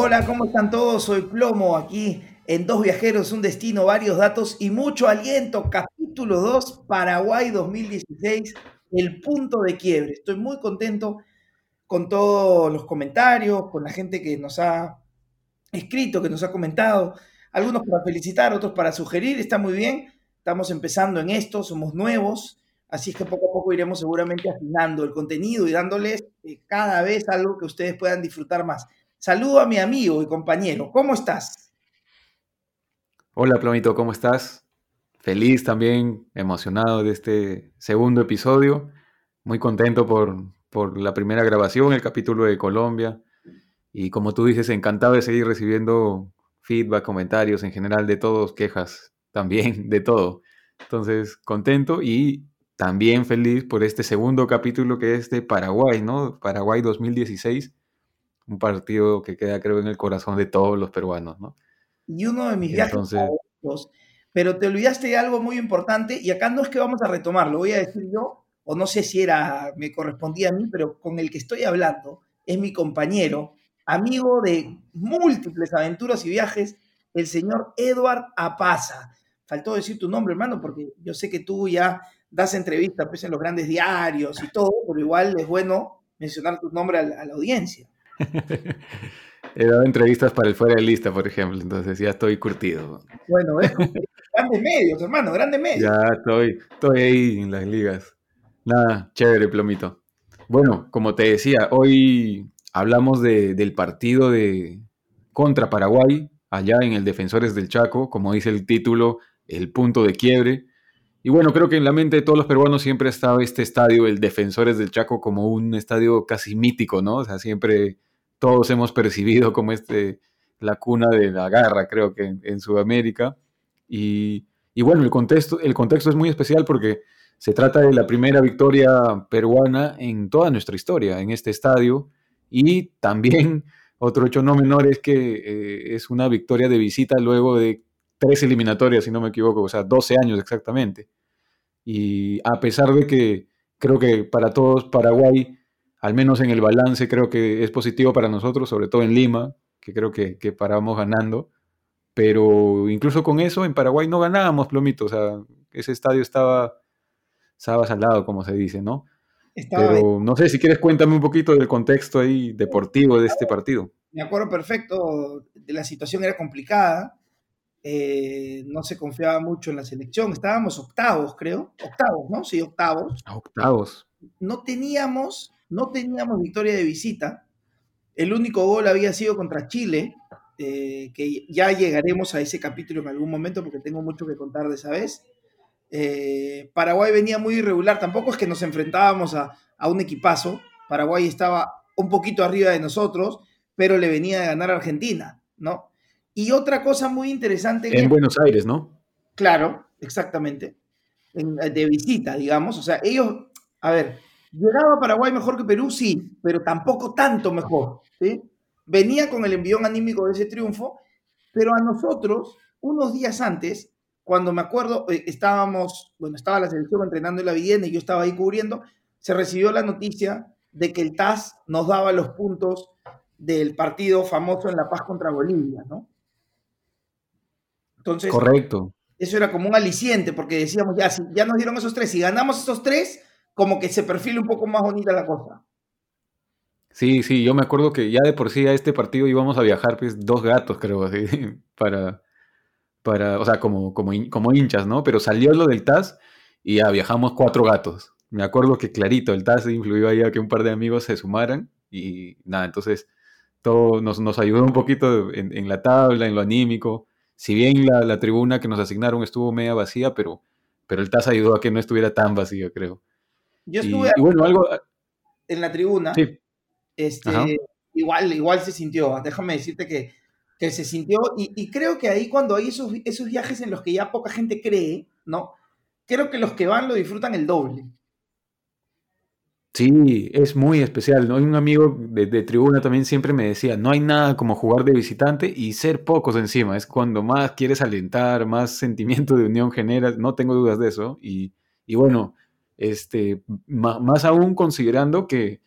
Hola, ¿cómo están todos? Soy Plomo aquí en Dos Viajeros, un destino, varios datos y mucho aliento. Capítulo 2, Paraguay 2016, el punto de quiebre. Estoy muy contento con todos los comentarios, con la gente que nos ha escrito, que nos ha comentado, algunos para felicitar, otros para sugerir, está muy bien. Estamos empezando en esto, somos nuevos, así es que poco a poco iremos seguramente afinando el contenido y dándoles eh, cada vez algo que ustedes puedan disfrutar más. Saludo a mi amigo y compañero, ¿cómo estás? Hola Plomito, ¿cómo estás? Feliz también, emocionado de este segundo episodio, muy contento por, por la primera grabación, el capítulo de Colombia. Y como tú dices, encantado de seguir recibiendo feedback, comentarios en general de todos, quejas también, de todo. Entonces, contento y también feliz por este segundo capítulo que es de Paraguay, ¿no? Paraguay 2016, un partido que queda creo en el corazón de todos los peruanos, ¿no? Y uno de mis viajes favoritos, pero te olvidaste de algo muy importante y acá no es que vamos a retomar, lo voy a decir yo, o no sé si era, me correspondía a mí, pero con el que estoy hablando es mi compañero, amigo de múltiples aventuras y viajes, el señor Edward Apaza. Faltó decir tu nombre, hermano, porque yo sé que tú ya das entrevistas pues, en los grandes diarios y todo, pero igual es bueno mencionar tu nombre a la, audiencia. He dado entrevistas para el Fuera de Lista, por ejemplo, entonces ya estoy curtido. Bueno, es grandes medios, hermano, grandes medios. Ya estoy, estoy ahí en las ligas. Nada, chévere, plomito. Bueno, como te decía, hoy hablamos del partido de contra Paraguay, allá en el Defensores del Chaco, como dice el título, el punto de quiebre. Y bueno, creo que en la mente de todos los peruanos siempre ha estado este estadio, el Defensores del Chaco, como un estadio casi mítico, ¿no? O sea, siempre todos hemos percibido como este, la cuna de la garra, creo que en, Sudamérica. Y, y, bueno, el contexto, el contexto es muy especial porque se trata de la primera victoria peruana en toda nuestra historia en este estadio y también otro hecho no menor es que eh, es una victoria de visita luego de tres eliminatorias, si no me equivoco, o sea, 12 años exactamente. Y a pesar de que creo que para todos Paraguay, al menos en el balance, creo que es positivo para nosotros, sobre todo en Lima, que creo que, que paramos ganando. Pero incluso con eso, en Paraguay no ganábamos, Plomito. O sea, ese estadio estaba sabas al lado, como se dice, ¿no? Pero no sé si quieres cuéntame un poquito del contexto ahí deportivo de este partido. Me acuerdo perfecto, la situación era complicada, eh, no se confiaba mucho en la selección, estábamos octavos, creo, octavos, ¿no? Sí, octavos. octavos. No teníamos, no teníamos victoria de visita, el único gol había sido contra Chile, eh, que ya llegaremos a ese capítulo en algún momento porque tengo mucho que contar de esa vez. Eh, Paraguay venía muy irregular, tampoco es que nos enfrentábamos a, un equipazo, Paraguay estaba un poquito arriba de nosotros, pero le venía de ganar a Argentina, ¿no? Y otra cosa muy interesante... En Buenos Aires, ¿no? Claro, exactamente. de visita, digamos. O sea, ellos, a ver, llegaba Paraguay mejor que Perú, sí, pero tampoco tanto mejor, ¿sí? Venía con el envión anímico de ese triunfo, pero a nosotros, unos días antes, cuando me acuerdo, eh, estábamos, bueno, estaba la selección entrenando en la Vivienda y yo estaba ahí cubriendo, se recibió la noticia de que el TAS nos daba los puntos del partido famoso en La Paz contra Bolivia, ¿no? Entonces, correcto. Eso era como un aliciente, porque decíamos, ya, si ya nos dieron esos tres, si ganamos esos tres, como que se perfila un poco más bonita la cosa. Sí, sí, yo me acuerdo que ya de por sí a este partido íbamos a viajar, pues, dos gatos, creo, así, para, para, o sea, como, como, como hinchas, ¿no? Pero salió lo del TAS y ya viajamos cuatro gatos. Me acuerdo que clarito, el TAS influyó ahí a que un par de amigos se sumaran y nada, entonces todo nos, nos ayudó un poquito en, la tabla, en lo anímico. Si bien la, tribuna que nos asignaron estuvo media vacía, pero, pero el TAS ayudó a que no estuviera tan vacío, creo. Yo estuve y, bueno, algo... en la tribuna. Sí. Este, igual, igual se sintió. Déjame decirte que que se sintió, y, creo que ahí cuando hay esos, esos viajes en los que ya poca gente cree, ¿no? Creo que los que van lo disfrutan el doble. Sí, es muy especial, ¿no? Hay un amigo de, tribuna también siempre me decía, no hay nada como jugar de visitante y ser pocos encima, es cuando más quieres alentar, más sentimiento de unión generas, no tengo dudas de eso, y, bueno, este, más, aún considerando que,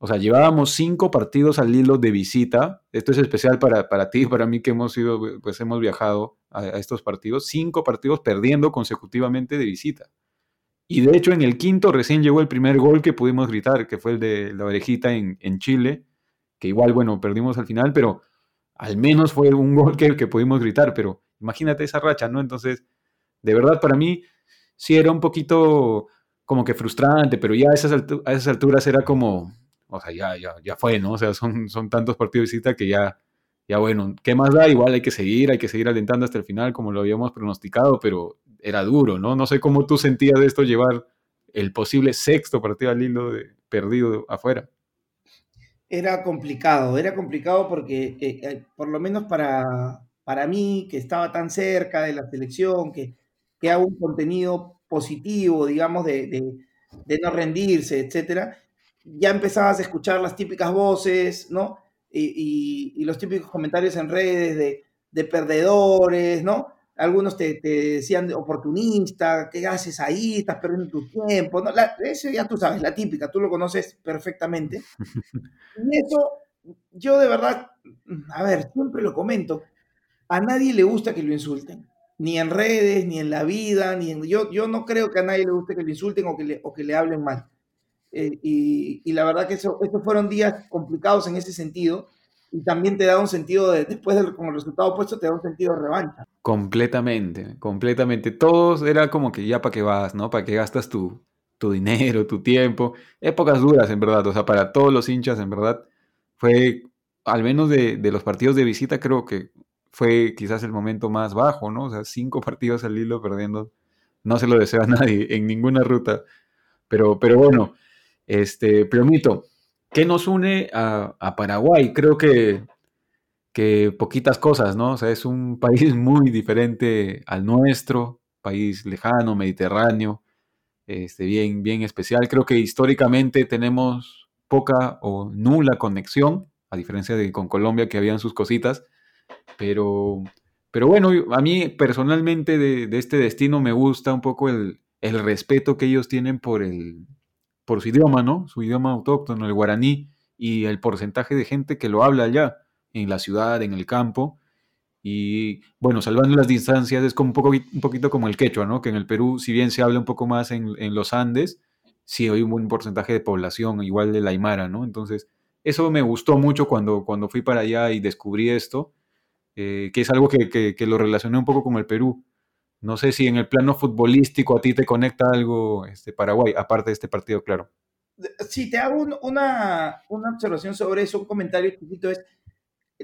O sea, llevábamos cinco partidos al hilo de visita. Esto es especial para, para ti y para mí que hemos ido, pues hemos viajado a, estos partidos. Cinco partidos perdiendo consecutivamente de visita. Y de hecho, en el quinto recién llegó el primer gol que pudimos gritar, que fue el de la orejita en, en Chile, que igual, bueno, perdimos al final, pero al menos fue un gol que, que pudimos gritar. Pero imagínate esa racha, ¿no? Entonces, de verdad, para mí sí era un poquito como que frustrante, pero ya a esas, a esas alturas era como, o sea, ya, ya, ya fue, ¿no? O sea, son, son tantos partidos de visita que ya, ya bueno, ¿qué más da? Igual hay que seguir, hay que seguir alentando hasta el final, como lo habíamos pronosticado, pero era duro, ¿no? No sé cómo tú sentías esto llevar el posible sexto partido al hilo perdido afuera. Era complicado, era complicado porque, eh, eh, por lo menos para, para mí, que estaba tan cerca de la selección, que, que hago un contenido positivo, digamos, de, de, de no rendirse, etcétera, ya empezabas a escuchar las típicas voces, ¿no? Y, los típicos comentarios en redes de, perdedores, ¿no? Algunos te, decían oportunista, ¿qué haces ahí? Estás perdiendo tu tiempo, ¿no? eso ya tú sabes, la típica, tú lo conoces perfectamente. Y eso, yo de verdad, a ver, siempre lo comento, a nadie le gusta que lo insulten, ni en redes, ni en la vida, ni en, yo, yo no creo que a nadie le guste que lo insulten o que le, o que le hablen mal. Eh, y, la verdad que eso, estos fueron días complicados en ese sentido. Y también te da un sentido de, después del como resultado opuesto, te da un sentido de revancha. Completamente, completamente. Todos era como que ya para qué vas, ¿no? Para qué gastas tu, tu dinero, tu tiempo. Épocas duras, en verdad. O sea, para todos los hinchas, en verdad, fue, al menos de, de los partidos de visita, creo que fue quizás el momento más bajo, ¿no? O sea, cinco partidos al hilo perdiendo. No se lo desea a nadie en ninguna ruta. Pero, pero bueno, este, Plomito, ¿qué nos une a, Paraguay? Creo que, que poquitas cosas, ¿no? O sea, es un país muy diferente al nuestro, país lejano, mediterráneo, este, bien, bien especial. Creo que históricamente tenemos poca o nula conexión, a diferencia de con Colombia que habían sus cositas, pero, pero bueno, a mí personalmente de, este destino me gusta un poco el, el respeto que ellos tienen por el, por su idioma, ¿no? Su idioma autóctono, el guaraní, y el porcentaje de gente que lo habla allá, en la ciudad, en el campo. Y bueno, salvando las distancias, es como un, poco, un poquito como el quechua, ¿no? Que en el Perú, si bien se habla un poco más en, los Andes, sí hay un buen porcentaje de población, igual de la Aymara, ¿no? Entonces, eso me gustó mucho cuando, cuando fui para allá y descubrí esto, eh, que es algo que, que, lo relacioné un poco con el Perú. No sé si en el plano futbolístico a ti te conecta algo este, Paraguay, aparte de este partido, claro. Sí, te hago una, observación sobre eso, un comentario chiquito es,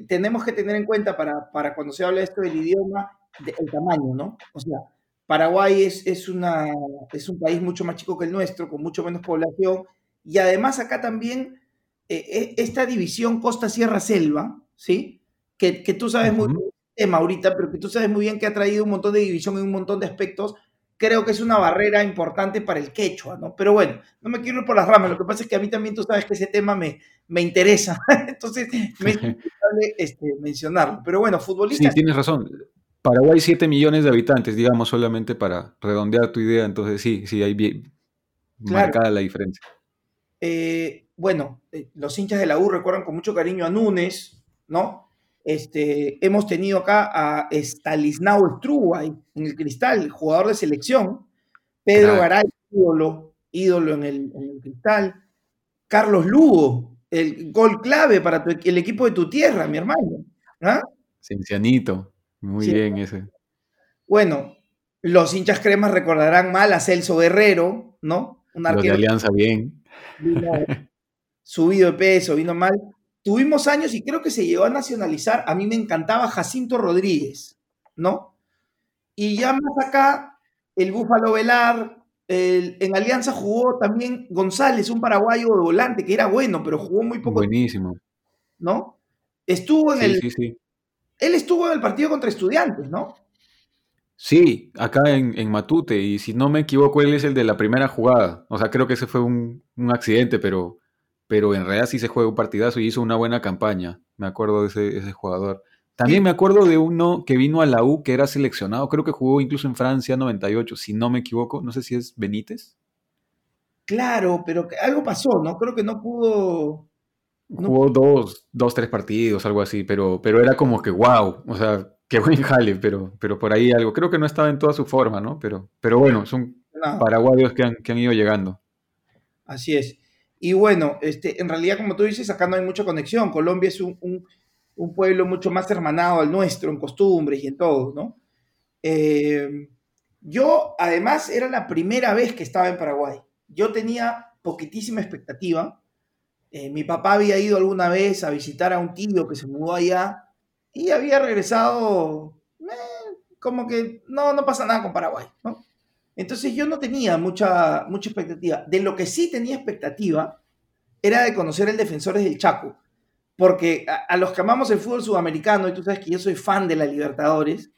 tenemos que tener en cuenta para, para cuando se habla esto del idioma, el tamaño, ¿no? O sea, Paraguay es, es, una, es un país mucho más chico que el nuestro, con mucho menos población, y además acá también eh, eh, esta división costa-sierra-selva, ¿sí? Que, que, tú sabes muy bien tema ahorita, pero que tú sabes muy bien que ha traído un montón de división en un montón de aspectos, creo que es una barrera importante para el quechua, ¿no? Pero bueno, no me quiero ir por las ramas, lo que pasa es que a mí también tú sabes que ese tema me, me interesa, entonces me es importante este, mencionarlo. Pero bueno, futbolista... Sí, tienes razón. Paraguay 7 millones de habitantes, digamos, solamente para redondear tu idea, entonces sí, sí, hay bien marcada la diferencia. Eh, bueno, eh, los hinchas de la U recuerdan con mucho cariño a Núñez, ¿no? Este, hemos tenido acá a Stalisnao Struway en el cristal, jugador de selección. Pedro Garay, ídolo, ídolo en el, cristal. Carlos Lugo, el gol clave para el equipo de tu tierra, mi hermano. ¿Ah? Ciencianito, muy bien ese. Bueno, los hinchas cremas recordarán mal a Celso Guerrero, ¿no? Un los de Alianza bien. subido de peso, vino mal. Tuvimos años y creo que se llegó a nacionalizar. A mí me encantaba Jacinto Rodríguez, ¿no? Y ya más acá, el Búfalo Velar, en Alianza jugó también González, un paraguayo de volante, que era bueno, pero jugó muy poco. Buenísimo. ¿No? Estuvo en el. Sí, sí. Él estuvo en el partido contra estudiantes, ¿no? Sí, acá en, Matute, y si no me equivoco, él es el de la primera jugada. O sea, creo que ese fue un, un accidente, pero pero en realidad sí se juega un partidazo y hizo una buena campaña. Me acuerdo de ese, jugador. También me acuerdo de uno que vino a la U, que era seleccionado, creo que jugó incluso en Francia 98, si no me equivoco, no sé si es Benítez. Claro, pero algo pasó, ¿no? Creo que no pudo. Jugó dos, dos, tres partidos, algo así, pero, pero era como que wow, o sea, qué buen jale, pero, pero por ahí algo. Creo que no estaba en toda su forma, ¿no? Pero, pero bueno, son paraguayos que han, que han ido llegando. Así es. Y bueno, este, en realidad, como tú dices, acá no hay mucha conexión. Colombia es un, pueblo mucho más hermanado al nuestro en costumbres y en todo, ¿no? Eh, yo, además, era la primera vez que estaba en Paraguay. Yo tenía poquitísima expectativa. Eh, mi papá había ido alguna vez a visitar a un tío que se mudó allá y había regresado eh, como que no, no pasa nada con Paraguay. Entonces yo no tenía mucha, mucha expectativa. De lo que sí tenía expectativa era de conocer el Defensores del Chaco. Porque a, los que amamos el fútbol sudamericano, y tú sabes que yo soy fan de la Libertadores,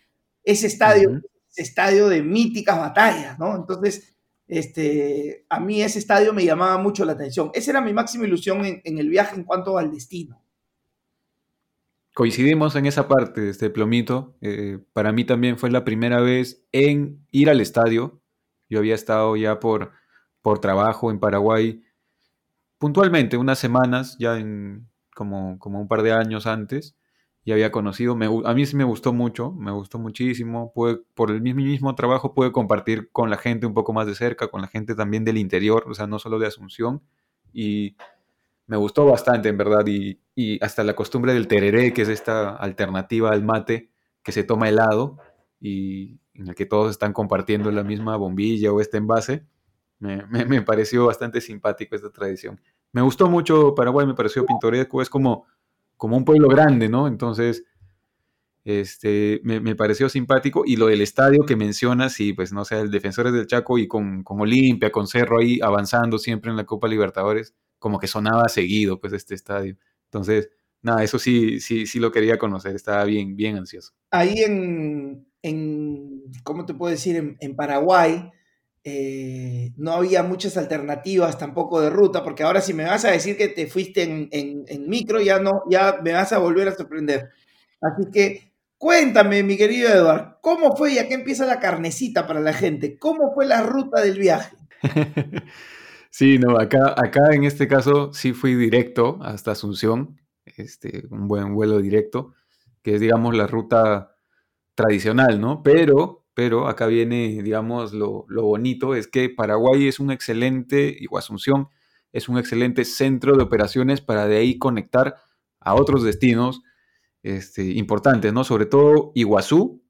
ese estadio, estadio de míticas batallas, ¿no? Entonces, este, a mí ese estadio me llamaba mucho la atención. Esa era mi máxima ilusión en, el viaje en cuanto al destino. Coincidimos en esa parte, este plomito. Eh, para mí también fue la primera vez en ir al estadio yo había estado ya por, por trabajo en Paraguay puntualmente, unas semanas, ya en como, como un par de años antes, y había conocido, a mí sí me gustó mucho, me gustó muchísimo, por el mismo, mismo trabajo pude compartir con la gente un poco más de cerca, con la gente también del interior, o sea, no solo de Asunción, y me gustó bastante, en verdad, y, y hasta la costumbre del tereré, que es esta alternativa al mate que se toma helado, y, en el que todos están compartiendo la misma bombilla o este envase. Me, me, pareció bastante simpático esta tradición. Me gustó mucho Paraguay, me pareció pintoresco, es como, como un pueblo grande, ¿no? Entonces, este, me, me, pareció simpático. Y lo del estadio que mencionas, y pues no sé, el Defensores del Chaco y con, con Olimpia, con Cerro ahí avanzando siempre en la Copa Libertadores, como que sonaba seguido, pues, este estadio. Entonces, nada, eso sí, sí, sí lo quería conocer, estaba bien, bien ansioso. Ahí en, en, ¿cómo te puedo decir? En, Paraguay eh, no había muchas alternativas tampoco de ruta, porque ahora si me vas a decir que te fuiste en, micro, ya no, ya me vas a volver a sorprender. Así que cuéntame, mi querido Eduardo, ¿cómo fue, ya que empieza la carnecita para la gente? ¿Cómo fue la ruta del viaje? Sí, no, acá, acá en este caso sí fui directo hasta Asunción, este, un buen vuelo directo, que es, digamos, la ruta tradicional, ¿no? Pero, pero acá viene, digamos, lo, bonito, es que Paraguay es un excelente, es un excelente centro de operaciones para de ahí conectar a otros destinos este, importantes, ¿no? Sobre todo Iguazú,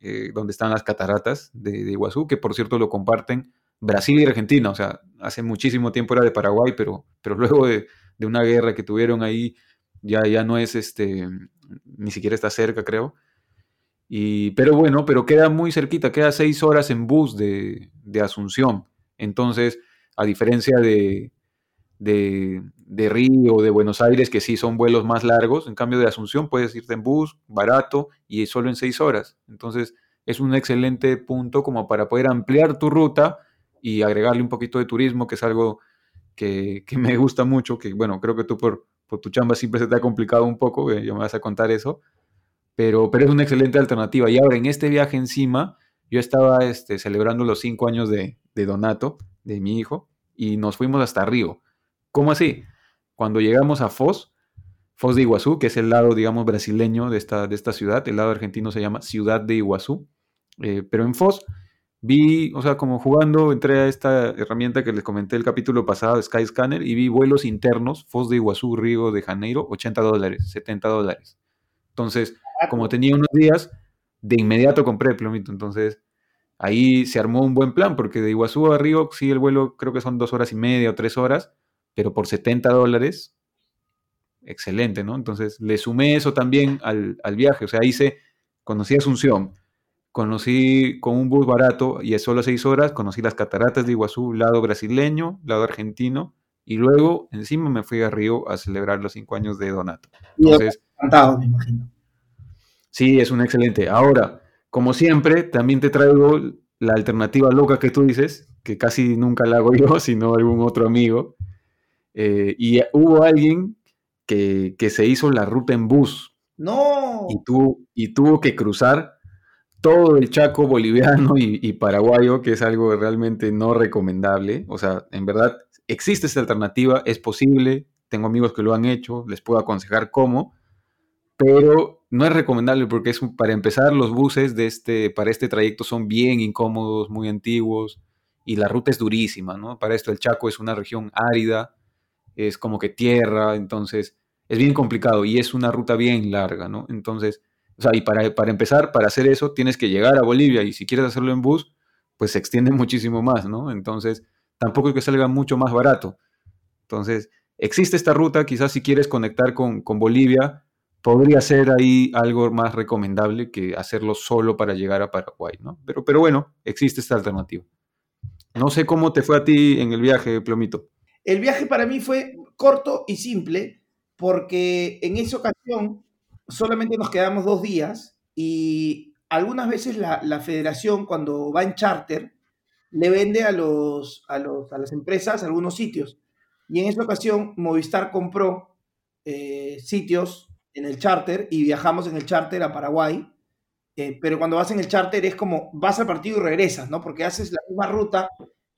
eh, donde están las cataratas de, Iguazú, que por cierto lo comparten Brasil y Argentina, o sea, hace muchísimo tiempo era de Paraguay, pero, pero luego de, de una guerra que tuvieron ahí, ya, ya no es, este, ni siquiera está cerca, creo pero bueno, pero queda muy cerquita, queda seis horas en bus de, Asunción. Entonces, a diferencia de, de, de, Río de Buenos Aires, que sí son vuelos más largos, en cambio de Asunción puedes irte en bus, barato y solo en seis horas. Entonces, es un excelente punto como para poder ampliar tu ruta y agregarle un poquito de turismo, que es algo que, me gusta mucho, que bueno, creo que tú por, por tu chamba siempre se te ha complicado un poco, yo me vas a contar eso, pero, pero es una excelente alternativa. Y ahora en este viaje encima, yo estaba este, celebrando los cinco años de, Donato, de mi hijo, y nos fuimos hasta Río. ¿Cómo así? Cuando llegamos a Foz, Foz de Iguazú, que es el lado, digamos, brasileño de esta, de esta ciudad, el lado argentino se llama Ciudad de Iguazú, eh, pero en Foz vi, o sea, como jugando, entré a esta herramienta que les comenté el capítulo pasado, Skyscanner, y vi vuelos internos, Foz de Iguazú, Río de Janeiro, 80 dólares, 70 dólares. Entonces, como tenía unos días, de inmediato compré el plomito. Entonces, ahí se armó un buen plan, porque de Iguazú a Río, sí, el vuelo creo que son dos horas y media o tres horas, pero por 70 dólares, excelente, ¿no? Entonces, le sumé eso también al, viaje. O sea, hice, conocí Asunción, conocí con un bus barato y es solo seis horas, conocí las cataratas de Iguazú, lado brasileño, lado argentino, y luego encima me fui a Río a celebrar los cinco años de Donato. Entonces, me imagino. Sí, es un excelente. Ahora, como siempre, también te traigo la alternativa loca que tú dices, que casi nunca la hago yo, sino algún otro amigo. Eh, y hubo alguien que, se hizo la ruta en bus. No. Y, y tuvo que cruzar todo el Chaco boliviano y, paraguayo, que es algo realmente no recomendable. O sea, en verdad, existe esta alternativa, es posible, tengo amigos que lo han hecho, les puedo aconsejar cómo, pero no es recomendable porque es para empezar los buses de este para este trayecto son bien incómodos, muy antiguos y la ruta es durísima, ¿no? Para esto el Chaco es una región árida, es como que tierra, entonces es bien complicado y es una ruta bien larga, ¿no? Entonces, o sea, y para, para empezar, para hacer eso, tienes que llegar a Bolivia y si quieres hacerlo en bus, pues se extiende muchísimo más, ¿no? Entonces, tampoco es que salga mucho más barato. Entonces, existe esta ruta, quizás si quieres conectar con, con Bolivia, podría ser ahí algo más recomendable que hacerlo solo para llegar a Paraguay, ¿no? Pero, pero bueno, existe esta alternativa. No sé cómo te fue a ti en el viaje, Plomito. El viaje para mí fue corto y simple porque en esa ocasión solamente nos quedamos dos días y algunas veces la, federación cuando va en charter le vende a, los, a, los, a las empresas algunos sitios. Y en esa ocasión Movistar compró eh, sitios en el charter y viajamos en el charter a Paraguay. Eh, pero cuando vas en el charter es como vas al partido y regresas, ¿no? Porque haces la misma ruta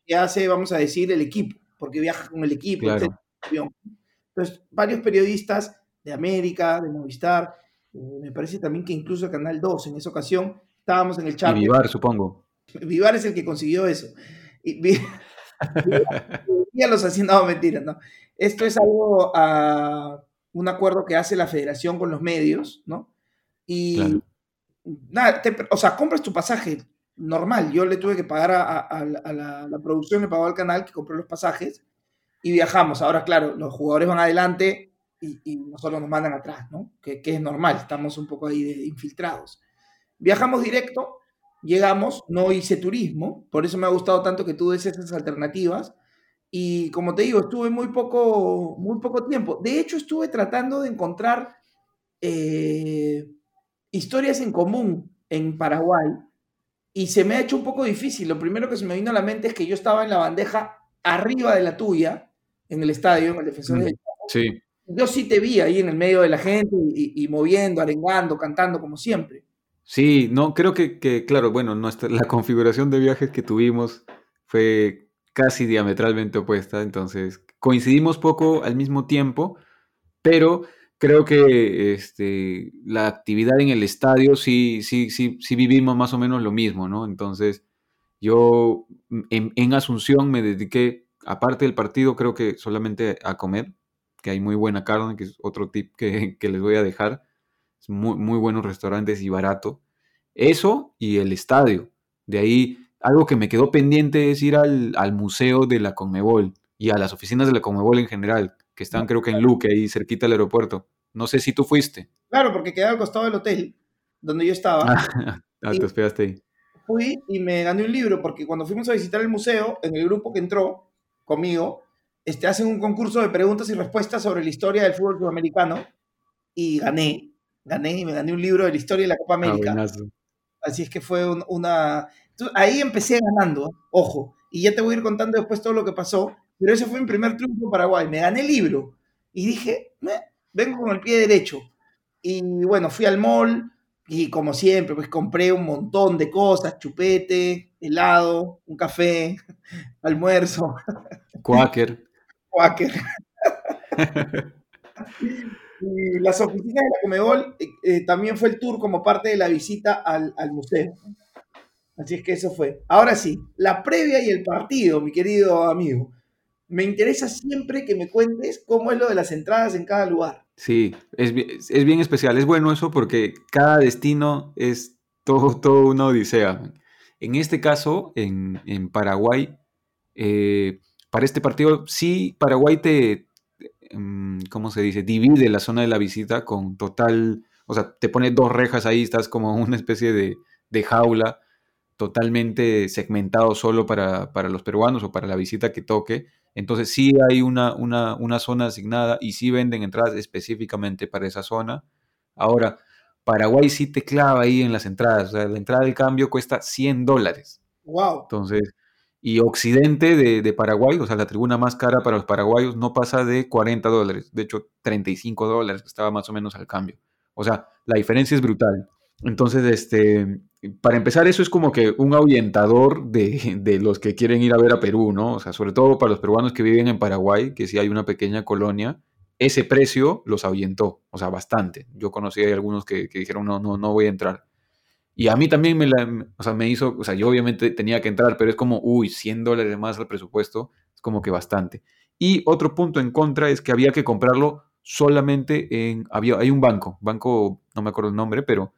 que hace, vamos a decir, el equipo, porque viajas con el equipo. Entonces, varios periodistas de América, de Movistar, eh, me parece también que incluso Canal 2 en esa ocasión estábamos en el charter. Y Vivar, supongo. Vivar es el que consiguió eso. Y, ya los haciendo, mentiras, ¿no? Esto es algo a un acuerdo que hace la federación con los medios, ¿no? Y nada, o sea, compras tu pasaje normal. Yo le tuve que pagar a, la, producción, le pagó al canal que compró los pasajes y viajamos. Ahora, claro, los jugadores van adelante y, nosotros nos mandan atrás, ¿no? Que, es normal, estamos un poco ahí de, infiltrados. Viajamos directo, llegamos, no hice turismo, por eso me ha gustado tanto que tú des esas alternativas y como te digo, estuve muy poco, muy poco tiempo. De hecho, estuve tratando de encontrar eh, historias en común en Paraguay y se me ha hecho un poco difícil. Lo primero que se me vino a la mente es que yo estaba en la bandeja arriba de la tuya, en el estadio, en el defensor de Sí. Yo sí te vi ahí en el medio de la gente y, moviendo, arengando, cantando como siempre. Sí, no, creo que, que claro, bueno, nuestra, la configuración de viajes que tuvimos fue casi diametralmente opuesta, entonces coincidimos poco al mismo tiempo, pero creo que este, la actividad en el estadio sí, sí, sí, sí vivimos más o menos lo mismo, ¿no? Entonces, yo en, Asunción me dediqué, aparte del partido, creo que solamente a comer, que hay muy buena carne, que es otro tip que, les voy a dejar. muy buenos restaurantes y barato. Eso y el estadio. De ahí algo que me quedó pendiente es ir al, museo de la Conmebol y a las oficinas de la Conmebol en general, que están creo que en Luque, ahí cerquita del aeropuerto. No sé si tú fuiste. Claro, porque quedaba al costado del hotel donde yo estaba. ah, te hospedaste ahí. Fui y me gané un libro, porque cuando fuimos a visitar el museo, en el grupo que entró conmigo, este, hacen un concurso de preguntas y respuestas sobre la historia del fútbol sudamericano y gané. Gané y me gané un libro de la historia de la Copa ah, América. Así es que fue una ahí empecé ganando, ojo, y ya te voy a ir contando después todo lo que pasó, pero ese fue mi primer triunfo en Paraguay. Me gané el libro y dije, vengo con el pie derecho. Y bueno, fui al mall y como siempre, pues compré un montón de cosas, chupete, helado, un café, almuerzo. Quaker. Quaker. y las oficinas de la Comebol eh, eh, también fue el tour como parte de la visita al, al museo. Así es que eso fue. Ahora sí, la previa y el partido, mi querido amigo. Me interesa siempre que me cuentes cómo es lo de las entradas en cada lugar. Sí, es, bien especial. Es bueno eso porque cada destino es todo, todo una odisea. En este caso, en, Paraguay, eh, para este partido, sí, Paraguay te, em, ¿cómo se dice? Divide la zona de la visita con total, o sea, te pone dos rejas ahí, estás como una especie de, de jaula totalmente segmentado solo para, los peruanos o para la visita que toque. Entonces sí hay una, una, zona asignada y sí venden entradas específicamente para esa zona. Ahora, Paraguay sí te clava ahí en las entradas. O sea, la entrada del cambio cuesta 100 dólares. Wow. Entonces, y Occidente de, de, Paraguay, o sea, la tribuna más cara para los paraguayos no pasa de 40 dólares. De hecho, 35 dólares estaba más o menos al cambio. O sea, la diferencia es brutal. Entonces, este, para empezar, eso es como que un ahuyentador de, de, los que quieren ir a ver a Perú, ¿no? O sea, sobre todo para los peruanos que viven en Paraguay, que sí hay una pequeña colonia, ese precio los ahuyentó, o sea, bastante. Yo conocí a algunos que, que dijeron, no, no, no voy a entrar. Y a mí también me, la, o sea, me hizo, o sea, yo obviamente tenía que entrar, pero es como, uy, 100 dólares más al presupuesto, es como que bastante. Y otro punto en contra es que había que comprarlo solamente en, había, hay un banco, banco, no me acuerdo el nombre, pero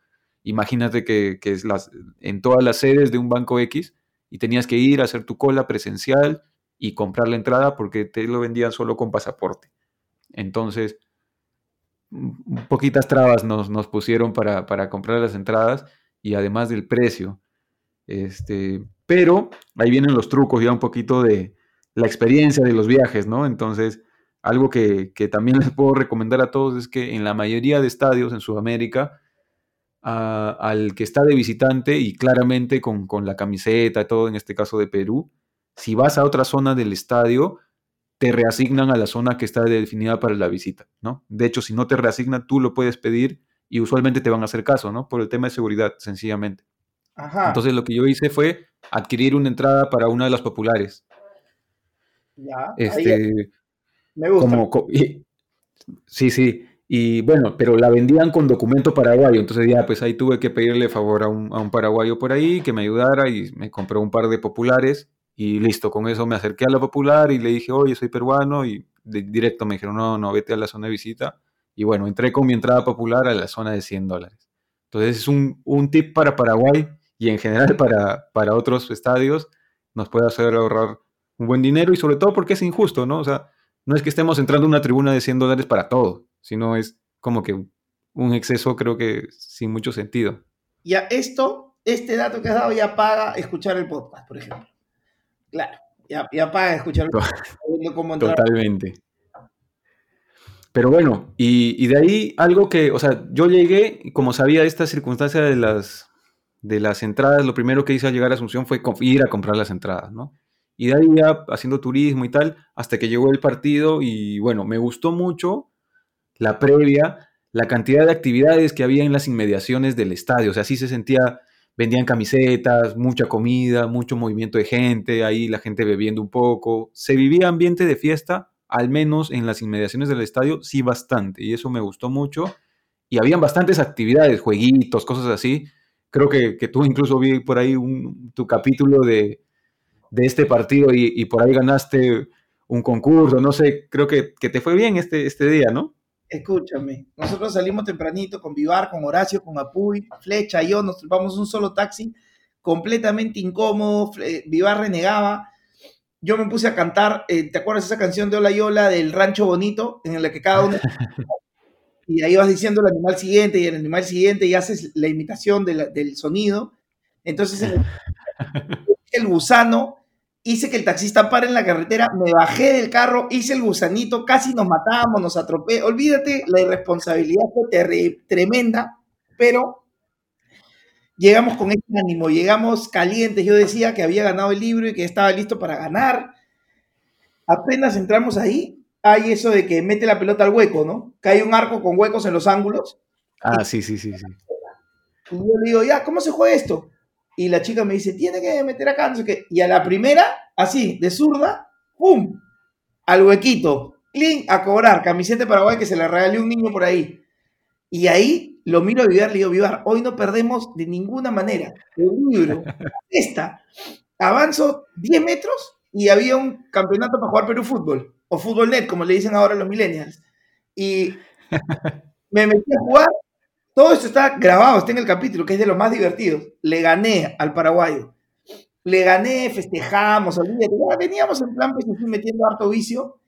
imagínate que, que es las, en todas las sedes de un banco X y tenías que ir a hacer tu cola presencial y comprar la entrada porque te lo vendían solo con pasaporte. Entonces, poquitas trabas nos, nos pusieron para, para comprar las entradas y además del precio. Este, pero ahí vienen los trucos, ya un poquito de la experiencia de los viajes, ¿no? Entonces, algo que, también les puedo recomendar a todos es que en la mayoría de estadios en Sudamérica, al que está de visitante y claramente con, con, la camiseta y todo, en este caso de Perú, si vas a otra zona del estadio, te reasignan a la zona que está definida para la visita, ¿no? De hecho, si no te reasignan, tú lo puedes pedir y usualmente te van a hacer caso, ¿no? Por el tema de seguridad, sencillamente. Ajá. Entonces lo que yo hice fue adquirir una entrada para una de las populares. Ya. Este, me gusta. sí, sí. Y bueno, pero la vendían con documento paraguayo. Entonces ya, pues ahí tuve que pedirle favor a un, a un paraguayo por ahí que me ayudara y me compró un par de populares y listo. Con eso me acerqué a la popular y le dije, oye, soy peruano y directo me dijeron, no, no, vete a la zona de visita y bueno, entré con mi entrada popular a la zona de 100 dólares. Entonces es un, un tip para Paraguay y en general para, para otros estadios. Nos puede hacer ahorrar un buen dinero y sobre todo porque es injusto, ¿no? O sea, no es que estemos entrando a una tribuna de 100 dólares para todo, sino es como que un exceso creo que sin mucho sentido. Ya esto, este dato que has dado ya paga escuchar el podcast, por ejemplo. Claro, ya, ya paga escuchar el podcast. Totalmente. Pero bueno, y, de ahí algo que, o sea, yo llegué, y como sabía esta circunstancia de las, de las entradas, lo primero que hice al llegar a Asunción fue ir a comprar las entradas, ¿no? Y de ahí haciendo turismo y tal, hasta que llegó el partido y bueno, me gustó mucho la previa, la cantidad de actividades que había en las inmediaciones del estadio, o sea, sí se sentía, vendían camisetas, mucha comida, mucho movimiento de gente, ahí la gente bebiendo un poco, se vivía ambiente de fiesta al menos en las inmediaciones del estadio, sí bastante, y eso me gustó mucho. Y habían bastantes actividades, jueguitos, cosas así. Creo que, tú incluso vi por ahí tu capítulo de, este partido y, por ahí ganaste un concurso, no sé, creo que, te fue bien este, este día, ¿no? Escúchame, nosotros salimos tempranito con Vivar, con Horacio, con Apuy, Flecha, yo, nos tomamos un solo taxi, completamente incómodo, Vivar renegaba, yo me puse a cantar, eh, ¿te acuerdas esa canción de Hola Yola del Rancho Bonito? En la que cada uno... y ahí vas diciendo el animal siguiente y el animal siguiente y haces la imitación del sonido. Entonces el, el gusano, hice que el taxista pare en la carretera, me bajé del carro, hice el gusanito, casi nos matábamos, nos atropé. Olvídate, la irresponsabilidad fue tremenda, pero llegamos con ese ánimo, llegamos calientes. Yo decía que había ganado el libro y que estaba listo para ganar. Apenas entramos ahí, hay eso de que mete la pelota al hueco, ¿no? Que hay un arco con huecos en los ángulos. Ah, sí, sí, sí, sí. Y yo le digo, ya, ¿cómo se juega esto? Y la chica me dice, tiene que meter acá, no sé qué. Y a la primera, así, de zurda, ¡pum! Al huequito. ¡Cling! A cobrar. Camiseta Paraguay que se le regalé un niño por ahí. Y ahí lo miro a Vivar, le digo, Vivar, hoy no perdemos de ninguna manera. El libro, esta, avanzo 10 metros y había un campeonato para jugar Perú Fútbol, o Fútbol Net, como le dicen ahora los millennials. Y me metí a jugar, todo esto está grabado, está en el capítulo, que es de los más divertidos. Le gané al paraguayo. Le gané, festejamos, olvídate, veníamos en plan, pues metiendo harto vicio.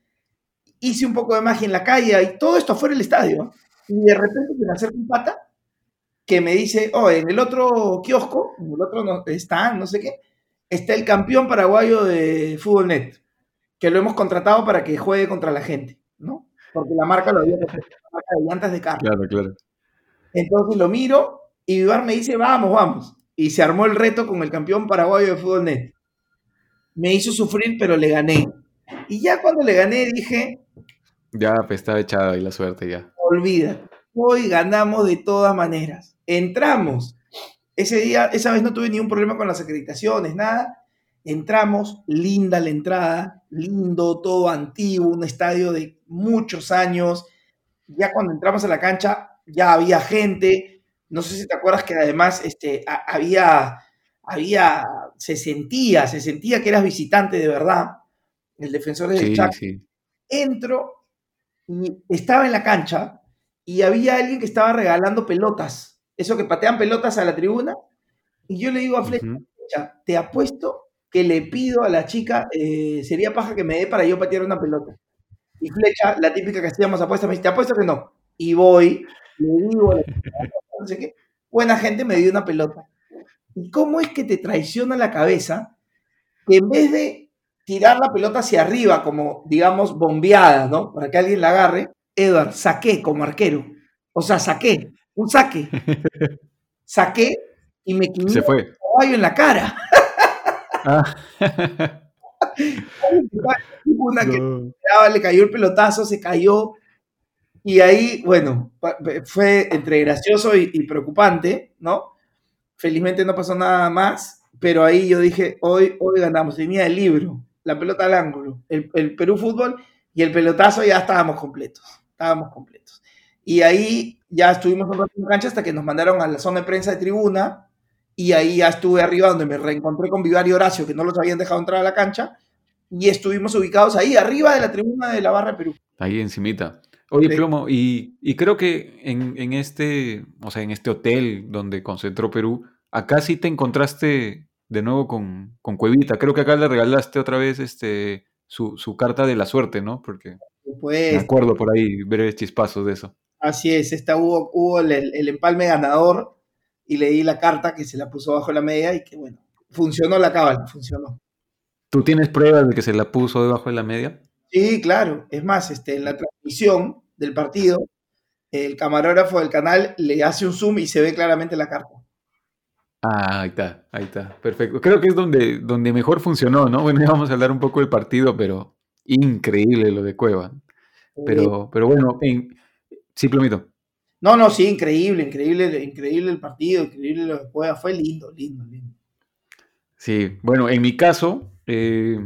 Hice un poco de magia en la calle y todo esto fuera del estadio. Y de repente me acerca un pata que me dice, oh, en el otro kiosco, en el otro no, está, no sé qué, está el campeón paraguayo de Fútbol Net, que lo hemos contratado para que juegue contra la gente, ¿no? Porque la marca lo había la marca de llantas de carro. Claro, claro. Entonces lo miro y Vivar me dice, vamos, vamos. Y se armó el reto con el campeón paraguayo de Fútbol Net. Me hizo sufrir, pero le gané. Y ya cuando le gané dije... Ya, pues estaba echado ahí la suerte ya olvida. Hoy ganamos de todas maneras. Entramos. Ese día, esa vez no tuve ningún problema con las acreditaciones, nada. Entramos, linda la entrada, lindo, todo antiguo, un estadio de muchos años. Ya cuando entramos a la cancha, ya había gente. No sé si te acuerdas que además este, había, había, se sentía, se sentía que eras visitante de verdad. El defensor de sí, Entro y estaba en la cancha y había alguien que estaba regalando pelotas. Eso que patean pelotas a la tribuna. Y yo le digo a Flecha, te apuesto que le pido a la chica, eh, sería paja que me dé para yo patear una pelota. Y Flecha, la típica que hacíamos apuestas, me dice, te apuesto que no. Y voy, le digo, no sé qué, buena gente me dio una pelota. ¿Y cómo es que te traiciona la cabeza que en vez de tirar la pelota hacia arriba, como digamos bombeada, ¿no? Para que alguien la agarre, Edward, saqué como arquero. O sea, saqué, un saque. Saqué y me quité Se fue. caballo en la cara. Ah. Una que le cayó el pelotazo, se cayó. Y ahí, bueno, fue entre gracioso y, preocupante, ¿no? Felizmente no pasó nada más, pero ahí yo dije, hoy, hoy ganamos. Tenía el libro, la pelota al ángulo, el, el Perú Fútbol y el pelotazo ya estábamos completos, estábamos completos. Y ahí ya estuvimos en la cancha hasta que nos mandaron a la zona de prensa de tribuna, y ahí ya estuve arriba donde me reencontré con Vivar y Horacio, que no los habían dejado entrar a la cancha, y estuvimos ubicados ahí, arriba de la tribuna de la barra de Perú. Ahí encimita. Oye, Plomo, y, creo que en, este, o sea, en este hotel donde concentró Perú, acá sí te encontraste de nuevo con, Cuevita. Creo que acá le regalaste otra vez este su, carta de la suerte, ¿no? Porque pues, me acuerdo por ahí breves chispazos de eso. Así es, esta hubo, hubo el, el empalme ganador y leí la carta que se la puso bajo la media y que bueno, funcionó la cábala, funcionó. ¿Tú tienes pruebas de que se la puso debajo de la media? Sí, claro. Es más, este, en la transmisión del partido, el camarógrafo del canal le hace un zoom y se ve claramente la carta. Ah, ahí está, ahí está, perfecto. Creo que es donde, donde mejor funcionó, ¿no? Bueno, ya vamos a hablar un poco del partido, pero increíble lo de Cueva. Pero, pero bueno, en... sí, Plomito. No, no, sí, increíble, increíble, increíble el partido, increíble lo que juega. Fue lindo, lindo, lindo. Sí, bueno, en mi caso, eh,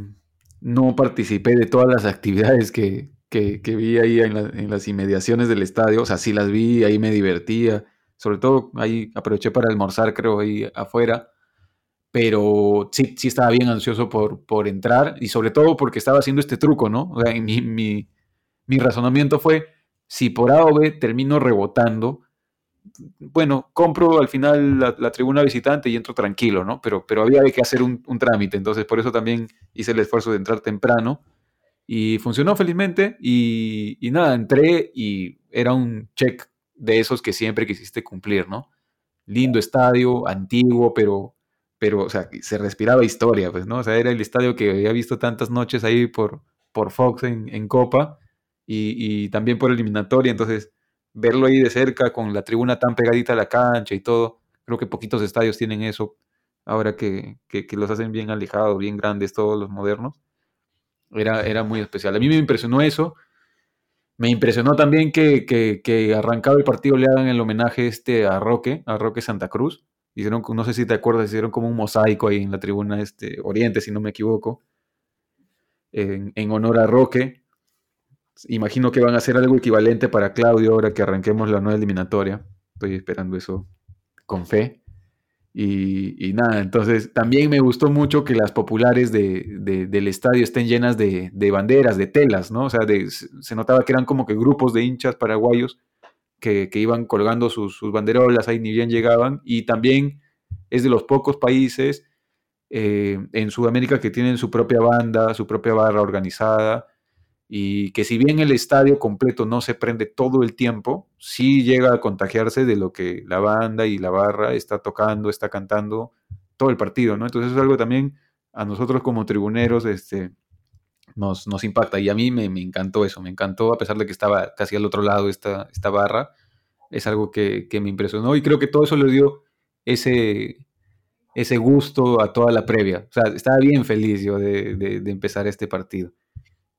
no participé de todas las actividades que, vi ahí en, las inmediaciones del estadio. O sea, sí las vi, ahí me divertía. Sobre todo ahí aproveché para almorzar, creo, ahí afuera. Pero sí, sí estaba bien ansioso por, por entrar y sobre todo porque estaba haciendo este truco, ¿no? O sea, mi, mi, mi razonamiento fue si por A o B termino rebotando, bueno, compro al final la, tribuna visitante y entro tranquilo, ¿no? Pero, pero había que hacer un, trámite, entonces por eso también hice el esfuerzo de entrar temprano y funcionó felizmente y, nada, entré y era un check de esos que siempre quisiste cumplir, ¿no? Lindo estadio, antiguo, pero, pero o sea, se respiraba historia, pues, ¿no? O sea, era el estadio que había visto tantas noches ahí por, por Fox en Copa y, también por eliminatoria, entonces verlo ahí de cerca con la tribuna tan pegadita a la cancha y todo, creo que poquitos estadios tienen eso, ahora que, los hacen bien alejados, bien grandes, todos los modernos, era, era muy especial. A mí me impresionó eso, me impresionó también que, que, arrancaba el partido le hagan el homenaje este a Roque, a Roque Santa Cruz, hicieron, no sé si te acuerdas, hicieron como un mosaico ahí en la tribuna este, Oriente, si no me equivoco, en, en honor a Roque, Imagino que van a hacer algo equivalente para Claudio ahora que arranquemos la nueva eliminatoria. Estoy esperando eso con fe. Y, nada, entonces también me gustó mucho que las populares del estadio estén llenas de, banderas, de telas, ¿no? O sea, se notaba que eran como que grupos de hinchas paraguayos que, iban colgando sus, banderolas, ahí ni bien llegaban. Y también es de los pocos países eh, en Sudamérica que tienen su propia banda, su propia barra organizada y que si bien el estadio completo no se prende todo el tiempo, sí llega a contagiarse de lo que la banda y la barra está tocando, está cantando todo el partido, ¿no? Entonces es algo también a nosotros como tribuneros este, nos, nos impacta y a mí me, encantó eso, me encantó a pesar de que estaba casi al otro lado esta, esta barra, es algo que, me impresionó y creo que todo eso le dio ese, ese gusto a toda la previa, o sea, estaba bien feliz yo de, de empezar este partido.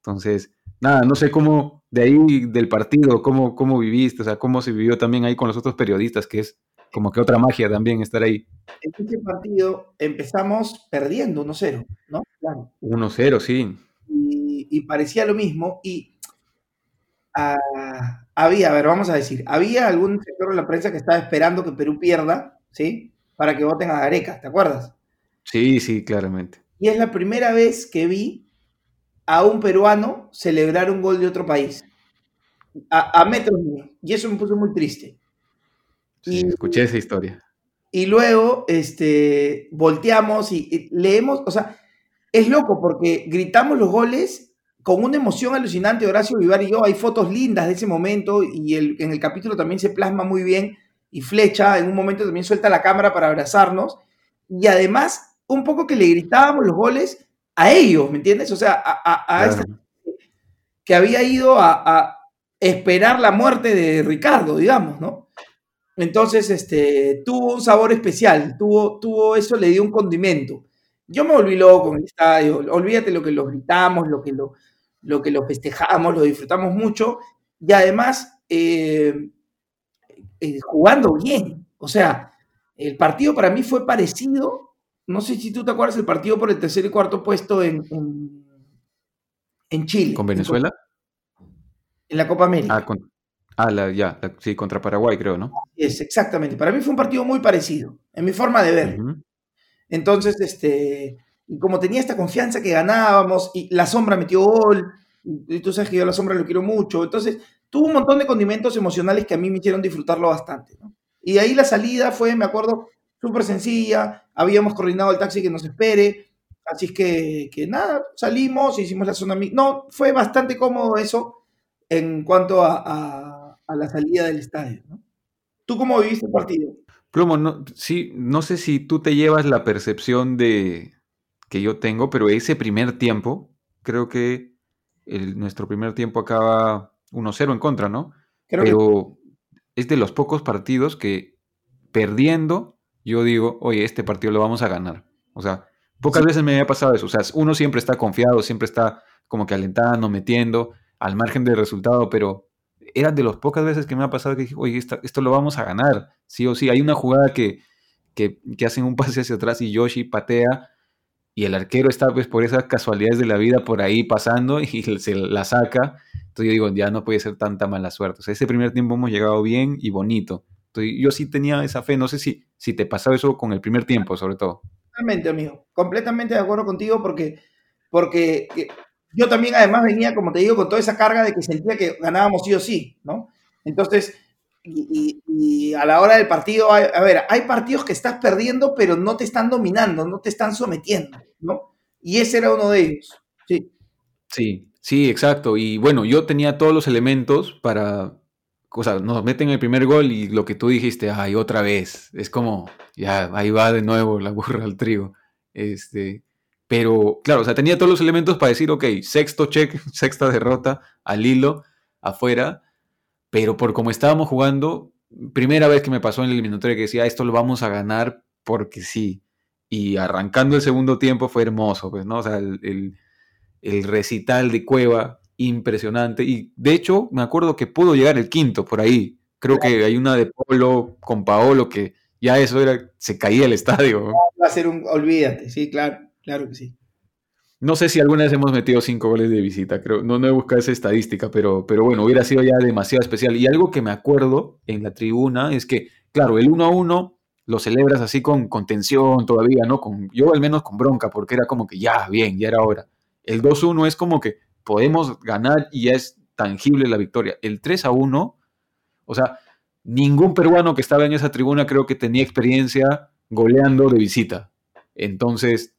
Entonces, nada, no sé cómo, de ahí del partido, cómo, cómo viviste, o sea, cómo se vivió también ahí con los otros periodistas, que es, como que otra magia también estar ahí. En ese partido empezamos perdiendo 1-0, ¿no? Claro. 1-0, sí. Y, parecía lo mismo. Y ah, había, a ver, vamos a decir, había algún sector de la prensa que estaba esperando que Perú pierda, ¿sí? Para que voten a Gareca, ¿te acuerdas? Sí, sí, claramente. Y es la primera vez que vi a un peruano celebrar un gol de otro país. A, a metros mío. Y eso me puso muy triste. y, escuché esa historia. Y luego, este, volteamos y, leemos, o sea, es loco porque gritamos los goles con una emoción alucinante, Horacio Vivar y yo, hay fotos lindas de ese momento y el, en el capítulo también se plasma muy bien y Flecha en un momento también suelta la cámara para abrazarnos y además un poco que le gritábamos los goles a ellos, ¿me entiendes? O sea, a, a, que había ido a, esperar la muerte de Ricardo, digamos, ¿no? Entonces, este, tuvo un sabor especial, tuvo, tuvo eso, le dio un condimento. Yo me volví loco en el estadio, olvídate lo que lo gritamos, lo que lo, lo que lo festejamos, lo disfrutamos mucho, y además eh, eh, jugando bien. O sea, el partido para mí fue parecido, no sé si tú te acuerdas, el partido por el tercer y cuarto puesto en, en, Chile. ¿Con Venezuela? En la Copa América. Ah, con, Ah, ya, sí, contra Paraguay, creo, ¿no? Es, exactamente. Para mí fue un partido muy parecido, en mi forma de ver. Entonces, este, y como tenía esta confianza que ganábamos, y la sombra metió gol, y, tú sabes que yo a la sombra lo quiero mucho, entonces tuvo un montón de condimentos emocionales que a mí me hicieron disfrutarlo bastante, ¿no? Y ahí la salida fue, me acuerdo, súper sencilla, habíamos coordinado el taxi que nos espere, así es que, que nada, salimos, hicimos la zona... No, fue bastante cómodo eso en cuanto a a la salida del estadio. ¿no? ¿Tú cómo viviste el partido? Plomo, no, sí, no sé si tú te llevas la percepción de que yo tengo, pero ese primer tiempo, creo que nuestro primer tiempo acaba 1-0 en contra, ¿no? pero es de los pocos partidos que perdiendo, yo digo, oye, este partido lo vamos a ganar. O sea, pocas veces me había pasado eso. O sea, uno siempre está confiado, siempre está como que alentando, metiendo, al margen del resultado, pero era de las pocas veces que me ha pasado que dije, oye, esto, lo vamos a ganar, sí o sí. Hay una jugada que, que, hacen un pase hacia atrás y Yoshi patea y el arquero está pues por esas casualidades de la vida por ahí pasando y se la saca. Entonces yo digo, ya no puede ser tanta mala suerte. O sea, ese primer tiempo hemos llegado bien y bonito. Yo sí tenía esa fe, no sé si, si te pasaba eso con el primer tiempo sobre todo. Totalmente, amigo. Completamente de acuerdo contigo porque, porque yo también además venía, como te digo, con toda esa carga de que sentía que ganábamos sí o sí, ¿no? Entonces, y, a la hora del partido, a ver, hay partidos que estás perdiendo, pero no te están dominando, no te están sometiendo, ¿no? Y ese era uno de ellos, sí. Sí, sí, exacto. Y bueno, yo tenía todos los elementos para, o sea, nos meten el primer gol y lo que tú dijiste, ay, otra vez, es como, ya, ahí va de nuevo la burra al trigo. Este, pero, claro, o sea, tenía todos los elementos para decir, ok, sexto check, sexta derrota al hilo, afuera. Pero por como estábamos jugando, primera vez que me pasó en el eliminatoria que decía, esto lo vamos a ganar porque sí. Y arrancando el segundo tiempo fue hermoso, pues, ¿no? O sea, el, recital de Cueva, impresionante. Y de hecho, me acuerdo que pudo llegar el quinto por ahí. Creo que hay una de Polo con Paolo que ya eso era, se caía el estadio. Va a ser un, olvídate, sí, claro. Claro que sí. No sé si alguna vez hemos metido cinco goles de visita, creo. No, no he buscado esa estadística, pero, pero bueno, hubiera sido ya demasiado especial. Y algo que me acuerdo en la tribuna es que, claro, el 1 a 1 lo celebras así con, con tensión todavía, ¿no? Con, yo al menos con bronca, porque era como que ya, bien, ya era hora. El 2-1 es como que podemos ganar y ya es tangible la victoria. El 3 a 1, o sea, ningún peruano que estaba en esa tribuna creo que tenía experiencia goleando de visita. Entonces,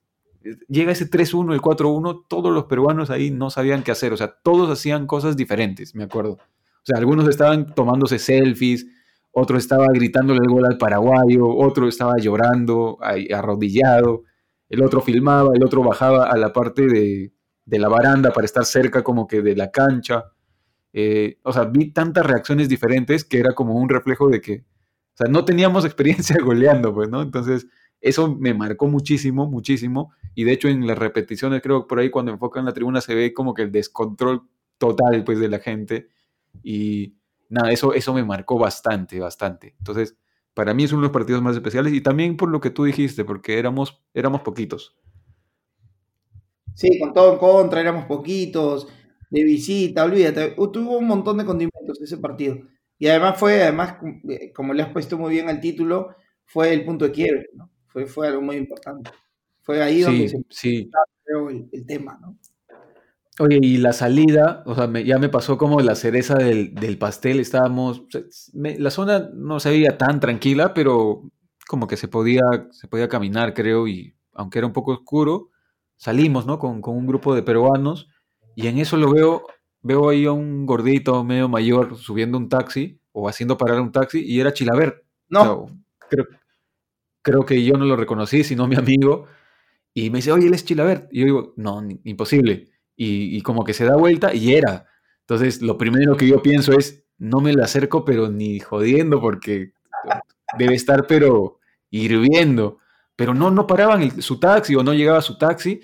llega ese 3-1, el 4-1, todos los peruanos ahí no sabían qué hacer, o sea, todos hacían cosas diferentes, me acuerdo. O sea, algunos estaban tomándose selfies, otro estaba gritándole el gol al paraguayo, otro estaba llorando, arrodillado, el otro filmaba, el otro bajaba a la parte de, la baranda para estar cerca como que de la cancha. Eh, o sea, vi tantas reacciones diferentes que era como un reflejo de que, o sea, no teníamos experiencia goleando, pues, ¿no? Entonces, eso me marcó muchísimo, muchísimo. Y de hecho en las repeticiones, creo que por ahí cuando enfocan la tribuna se ve como que el descontrol total pues de la gente. Y nada, eso, eso me marcó bastante, bastante. Entonces, para mí es uno de los partidos más especiales y también por lo que tú dijiste, porque éramos, éramos poquitos. Sí, con todo en contra, éramos poquitos, de visita, olvídate, tuvo un montón de condimentos ese partido. Y además fue, además, eh, como le has puesto muy bien al título, fue el punto de quiebre, ¿no? Fue, fue algo muy importante. Fue ahí donde se sí. el, el tema, ¿no? Oye, y la salida, o sea, ya me pasó como la cereza del, pastel, estábamos, la zona no se veía tan tranquila, pero como que se podía, se podía caminar, creo, y aunque era un poco oscuro, salimos, ¿no? Con, un grupo de peruanos, y en eso lo veo, veo ahí a un gordito medio mayor subiendo un taxi, o haciendo parar un taxi, y era Chilaver. No. creo, creo que yo no lo reconocí, sino mi amigo, y me dice, oye, él es Chilaver. Y yo digo, no, imposible y, como que se da vuelta y era. Entonces, lo primero que yo pienso es, no me la acerco, pero ni jodiendo, porque debe estar, pero hirviendo. Pero no, no paraban su taxi o no llegaba su taxi.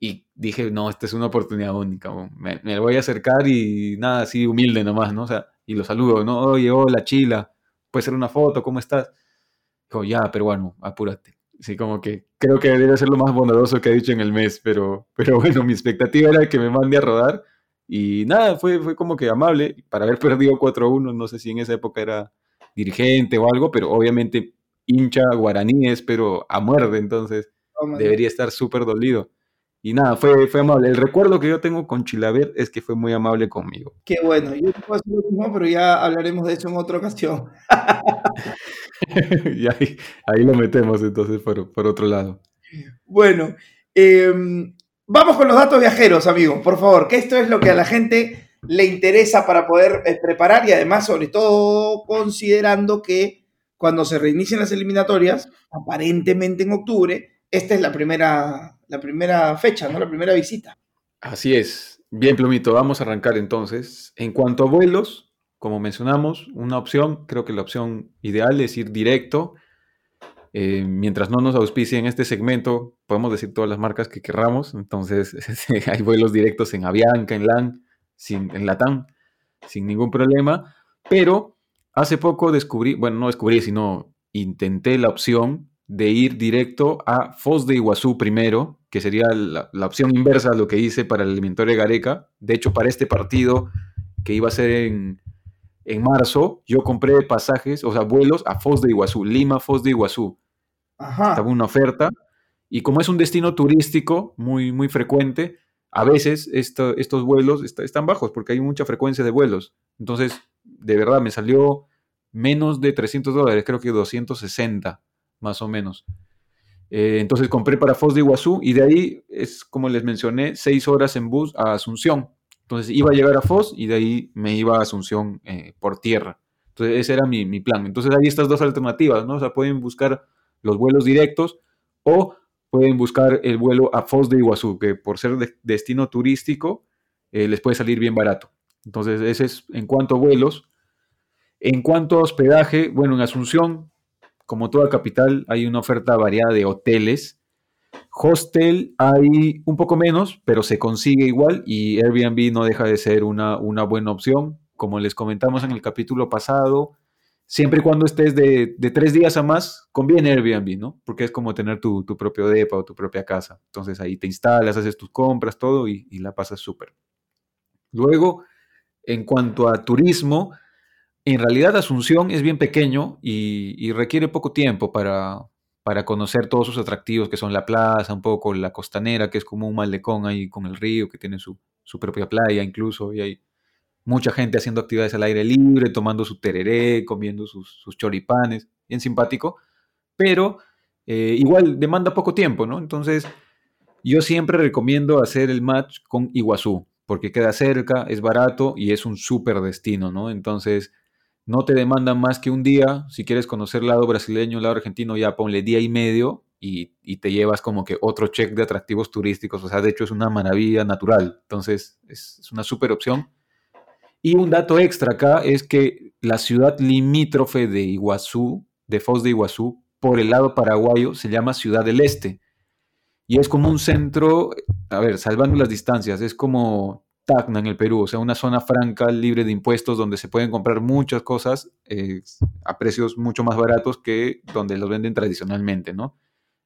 Y dije, no, esta es una oportunidad única. Me, voy a acercar y nada, así humilde nomás, ¿no? O sea, y lo saludo, ¿no? Oye, hola, chila, puede ser una foto, ¿cómo estás? Dijo, ya, pero bueno, apúrate. Sí, como que creo que debe ser lo más bondadoso que ha dicho en el mes, pero, pero bueno, mi expectativa era que me mande a rodar y nada, fue, fue como que amable para haber perdido 4-1, no sé si en esa época era dirigente o algo, pero obviamente hincha guaraníes, pero a muerde, entonces debería estar súper dolido. Y nada, fue, fue amable. El recuerdo que yo tengo con Chilaver es que fue muy amable conmigo. Qué bueno, yo puedo hacer lo mismo, pero ya hablaremos de eso en otra ocasión. y ahí, ahí, lo metemos entonces por, por otro lado. Bueno, em, vamos con los datos viajeros, amigos, por favor, que esto es lo que a la gente le interesa para poder eh, preparar y además, sobre todo, considerando que cuando se reinicien las eliminatorias, aparentemente en octubre, esta es la primera, la primera fecha, ¿no? La primera visita. Así es. Bien, Plumito, vamos a arrancar entonces. En cuanto a vuelos, como mencionamos, una opción, creo que la opción ideal es ir directo. Eh, mientras no nos auspicien este segmento, podemos decir todas las marcas que querramos. Entonces, hay vuelos directos en Avianca, en LAN, sin, en Latam, sin ningún problema. Pero hace poco descubrí, bueno, no descubrí, sino intenté la opción de ir directo a Foz de Iguazú primero, que sería la, la opción inversa a lo que hice para el eliminatorio de Gareca. De hecho, para este partido que iba a ser en, en marzo, yo compré pasajes, o sea, vuelos a Foz de Iguazú, Lima, Foz de Iguazú. Ajá. Estaba una oferta. Y como es un destino turístico muy, muy frecuente, a veces estos vuelos están bajos porque hay mucha frecuencia de vuelos. Entonces, de verdad, me salió menos de 300 dólares, creo que 260 más o menos. Eh, entonces compré para Foz de Iguazú y de ahí es, como les mencioné, seis horas en bus a Asunción. Entonces iba a llegar a Foz y de ahí me iba a Asunción eh, por tierra. Entonces ese era mi, plan. Entonces hay estas dos alternativas, ¿no? O sea, pueden buscar los vuelos directos o pueden buscar el vuelo a Foz de Iguazú, que por ser destino turístico eh, les puede salir bien barato. Entonces ese es en cuanto a vuelos. En cuanto a hospedaje, bueno, en Asunción, como toda capital, hay una oferta variada de hoteles Hostel hay un poco menos, pero se consigue igual y Airbnb no deja de ser una, una buena opción. Como les comentamos en el capítulo pasado, siempre y cuando estés de, tres días a más, conviene Airbnb, ¿no? Porque es como tener tu, propio depa o tu propia casa. Entonces ahí te instalas, haces tus compras, todo y, la pasas súper. Luego, en cuanto a turismo, en realidad Asunción es bien pequeño y requiere poco tiempo para, para conocer todos sus atractivos, que son la plaza, un poco la costanera, que es como un malecón ahí con el río, que tiene su, propia playa incluso, y hay mucha gente haciendo actividades al aire libre, tomando su tereré, comiendo sus, choripanes, bien simpático, pero eh, igual demanda poco tiempo, ¿no? Entonces, yo siempre recomiendo hacer el match con Iguazú, porque queda cerca, es barato y es un súper destino, ¿no? Entonces, no te demandan más que un día. Si quieres conocer lado brasileño, lado argentino, ya ponle día y medio y, te llevas como que otro check de atractivos turísticos. O sea, de hecho es una maravilla natural. Entonces, es, una súper opción. Y un dato extra acá es que la ciudad limítrofe de Iguazú, de Foz de Iguazú, por el lado paraguayo, se llama Ciudad del Este. Y es como un centro, a ver, salvando las distancias, es como Tacna en el Perú, o sea, una zona franca, libre de impuestos, donde se pueden comprar muchas cosas eh, a precios mucho más baratos que donde los venden tradicionalmente, ¿no?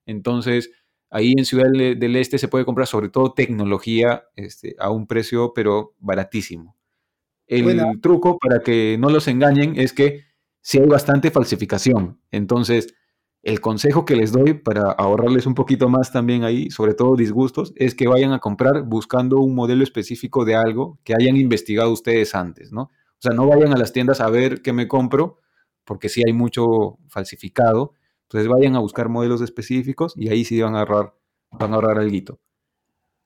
Entonces, ahí en Ciudad del Este se puede comprar sobre todo tecnología este, a un precio, pero baratísimo. El truco para que no los engañen es que si hay bastante falsificación. Entonces, el consejo que les doy para ahorrarles un poquito más también ahí, sobre todo disgustos, es que vayan a comprar buscando un modelo específico de algo que hayan investigado ustedes antes, ¿no? O sea, no vayan a las tiendas a ver qué me compro, porque sí hay mucho falsificado. Entonces vayan a buscar modelos específicos y ahí sí van a ahorrar, van a ahorrar algo.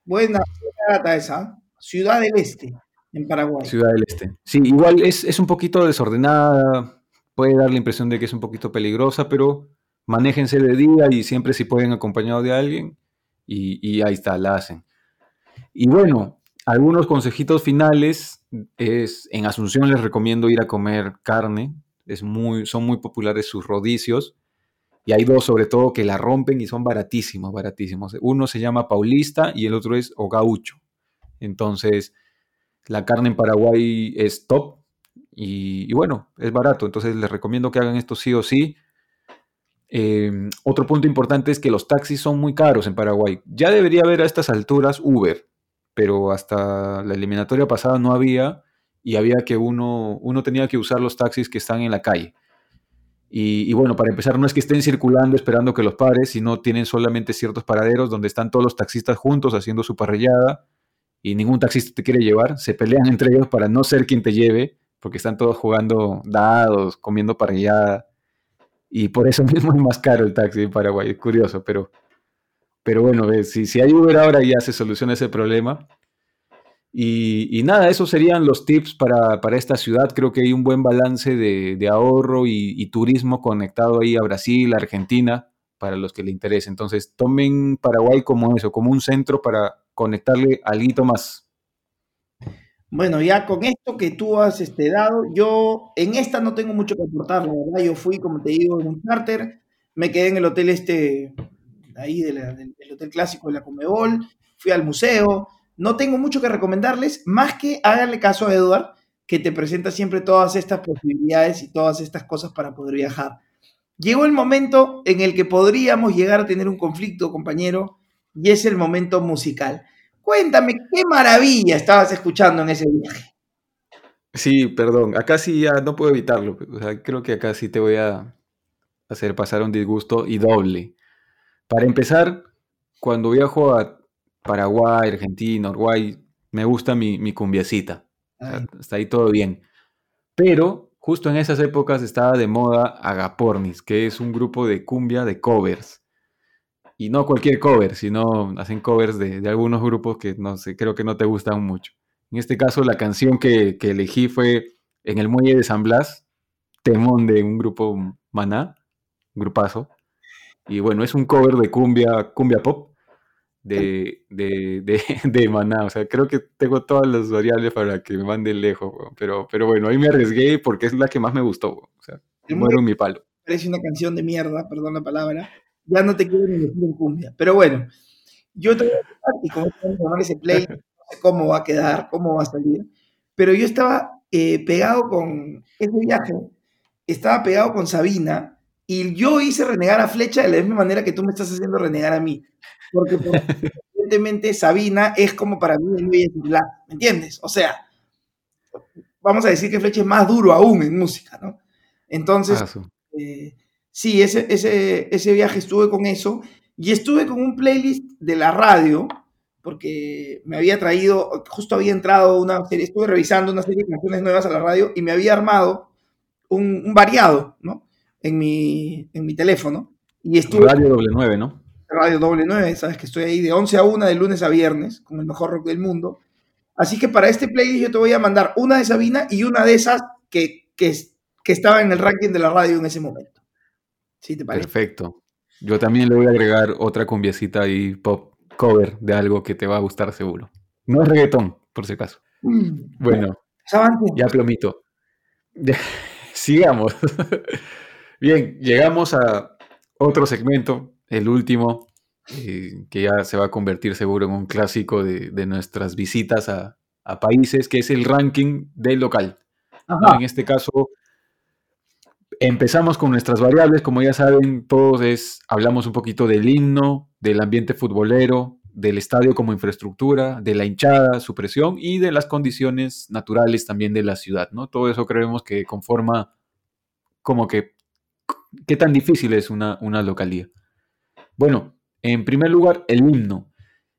Buena data esa. Ciudad del Este, en Paraguay. Ciudad del Este. Sí, igual es, es un poquito desordenada, puede dar la impresión de que es un poquito peligrosa, pero manéjense de día y siempre si pueden acompañado de alguien y, ahí está, la hacen. Y bueno, algunos consejitos finales es en Asunción les recomiendo ir a comer carne, es muy, son muy populares sus rodicios y hay dos sobre todo que la rompen y son baratísimos, baratísimos. Uno se llama Paulista y el otro es Ogaucho. Entonces, la carne en Paraguay es top y, y bueno, es barato, entonces les recomiendo que hagan esto sí o sí Em, otro punto importante es que los taxis son muy caros en Paraguay. Ya debería haber a estas alturas Uber, pero hasta la eliminatoria pasada no había y había que uno, uno tenía que usar los taxis que están en la calle. Y, bueno, para empezar, no es que estén circulando esperando que los pares, sino tienen solamente ciertos paraderos donde están todos los taxistas juntos haciendo su parrillada y ningún taxista te quiere llevar. Se pelean entre ellos para no ser quien te lleve, porque están todos jugando dados, comiendo parrillada y por eso mismo es más caro el taxi en Paraguay. Es curioso, pero, pero bueno, si, si hay Uber ahora ya se soluciona ese problema. Y, nada, esos serían los tips para, esta ciudad. Creo que hay un buen balance de, ahorro y, turismo conectado ahí a Brasil, Argentina, para los que le interese. Entonces, tomen Paraguay como eso, como un centro para conectarle algo más. Bueno, ya con esto que tú has este, dado, yo en esta no tengo mucho que aportar, la verdad. Yo fui, como te digo, en un charter, me quedé en el hotel este, ahí del, hotel clásico de la Comebol, fui al museo. No tengo mucho que recomendarles, más que háganle caso a Eduard, que te presenta siempre todas estas posibilidades y todas estas cosas para poder viajar. Llegó el momento en el que podríamos llegar a tener un conflicto, compañero, y es el momento musical. Cuéntame, qué maravilla estabas escuchando en ese viaje. Sí, perdón, acá sí ya no puedo evitarlo. creo que acá sí te voy a hacer pasar un disgusto y doble. Para empezar, cuando viajo a Paraguay, Argentina, Uruguay, me gusta mi, mi cumbiacita. está ahí todo bien. Pero justo en esas épocas estaba de moda Agapornis, que es un grupo de cumbia de covers y no cualquier cover, sino hacen covers de, algunos grupos que no sé, creo que no te gustan mucho. En este caso, la canción que, elegí fue En el Muelle de San Blas, temón de un grupo Maná, un grupazo. Y bueno, es un cover de cumbia, cumbia pop de, de, Maná. O sea, creo que tengo todas las variables para que me mande lejos, pero, pero bueno, ahí me arriesgué porque es la que más me gustó. O sea, muero en mi palo. Parece una canción de mierda, perdón la palabra, ya no te quiero ni decir en cumbia. Pero bueno, yo te voy a y como ese play, no sé cómo va a quedar, cómo va a salir, pero yo estaba eh, pegado con ese viaje, estaba pegado con Sabina, y yo hice renegar a Flecha de la misma manera que tú me estás haciendo renegar a mí. Porque evidentemente Sabina es como para mí el ¿me entiendes? O sea, vamos a decir que Flecha es más duro aún en música, ¿no? Entonces, ah, eh, sí, ese, ese, ese viaje estuve con eso y estuve con un playlist de la radio, porque me había traído, justo había entrado una serie, estuve revisando una serie de canciones nuevas a la radio y me había armado un, variado, ¿no? En mi, en mi teléfono. Y estuve, radio doble 9, ¿no? Radio doble 9, sabes que estoy ahí de 11 a 1 de lunes a viernes con el mejor rock del mundo. Así que para este playlist yo te voy a mandar una de Sabina y una de esas que, que, que estaba en el ranking de la radio en ese momento. Perfecto. Yo también le voy a agregar otra cumbiecita y pop cover de algo que te va a gustar seguro. No es reggaetón, por si acaso. Mm. Bueno, ya plomito. Sigamos. Bien, llegamos a otro segmento, el último, eh, que ya se va a convertir seguro en un clásico de, nuestras visitas a, a países, que es el ranking del local. En este caso, empezamos con nuestras variables, como ya saben todos, es, hablamos un poquito del himno, del ambiente futbolero, del estadio como infraestructura, de la hinchada, su presión y de las condiciones naturales también de la ciudad, ¿no? Todo eso creemos que conforma como que qué tan difícil es una, una localía. Bueno, en primer lugar, el himno.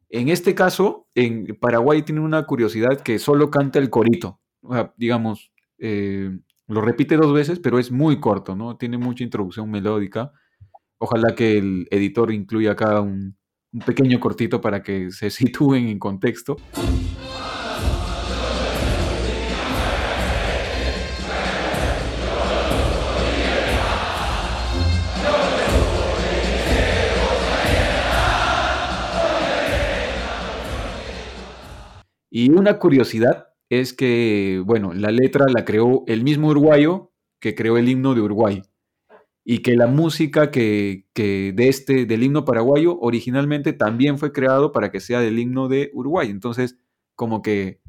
En este caso, en Paraguay tiene una curiosidad que solo canta el corito. digamos, eh, lo repite dos veces, pero es muy corto, ¿no? Tiene mucha introducción melódica. Ojalá que el editor incluya acá un, un pequeño cortito para que se sitúen en contexto. Y una curiosidad es que, bueno, la letra la creó el mismo uruguayo que creó el himno de Uruguay y que la música que, de este, del himno paraguayo originalmente también fue creado para que sea del himno de Uruguay. Entonces, como que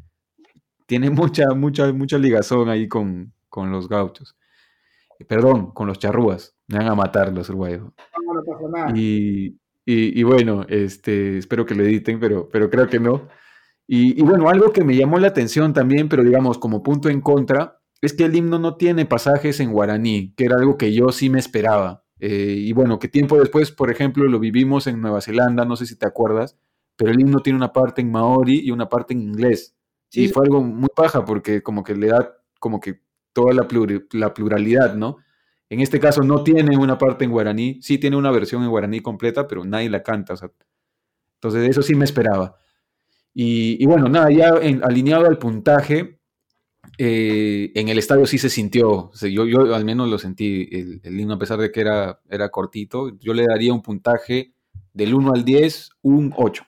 tiene mucha, mucha, mucha ligazón ahí con, los gauchos. Perdón, con los charrúas. Me van a matar los uruguayos. No, no pasa nada. Y, bueno, este, espero que lo editen, pero, pero creo que no. Y, y bueno, algo que me llamó la atención también, pero digamos como punto en contra, es que el himno no tiene pasajes en guaraní, que era algo que yo sí me esperaba. Eh, y bueno, que tiempo después, por ejemplo, lo vivimos en Nueva Zelanda, no sé si te acuerdas, pero el himno tiene una parte en maori y una parte en inglés. Sí. Y fue algo muy paja porque como que le da como que toda la, la pluralidad, ¿no? En este caso no tiene una parte en guaraní, sí tiene una versión en guaraní completa, pero nadie la canta. O sea, entonces eso sí me esperaba. Y, bueno, nada, ya alineado al puntaje, eh, en el estadio sí se sintió, yo, yo, al menos lo sentí, el, himno, a pesar de que era, era cortito, yo le daría un puntaje del 1 al 10, un 8.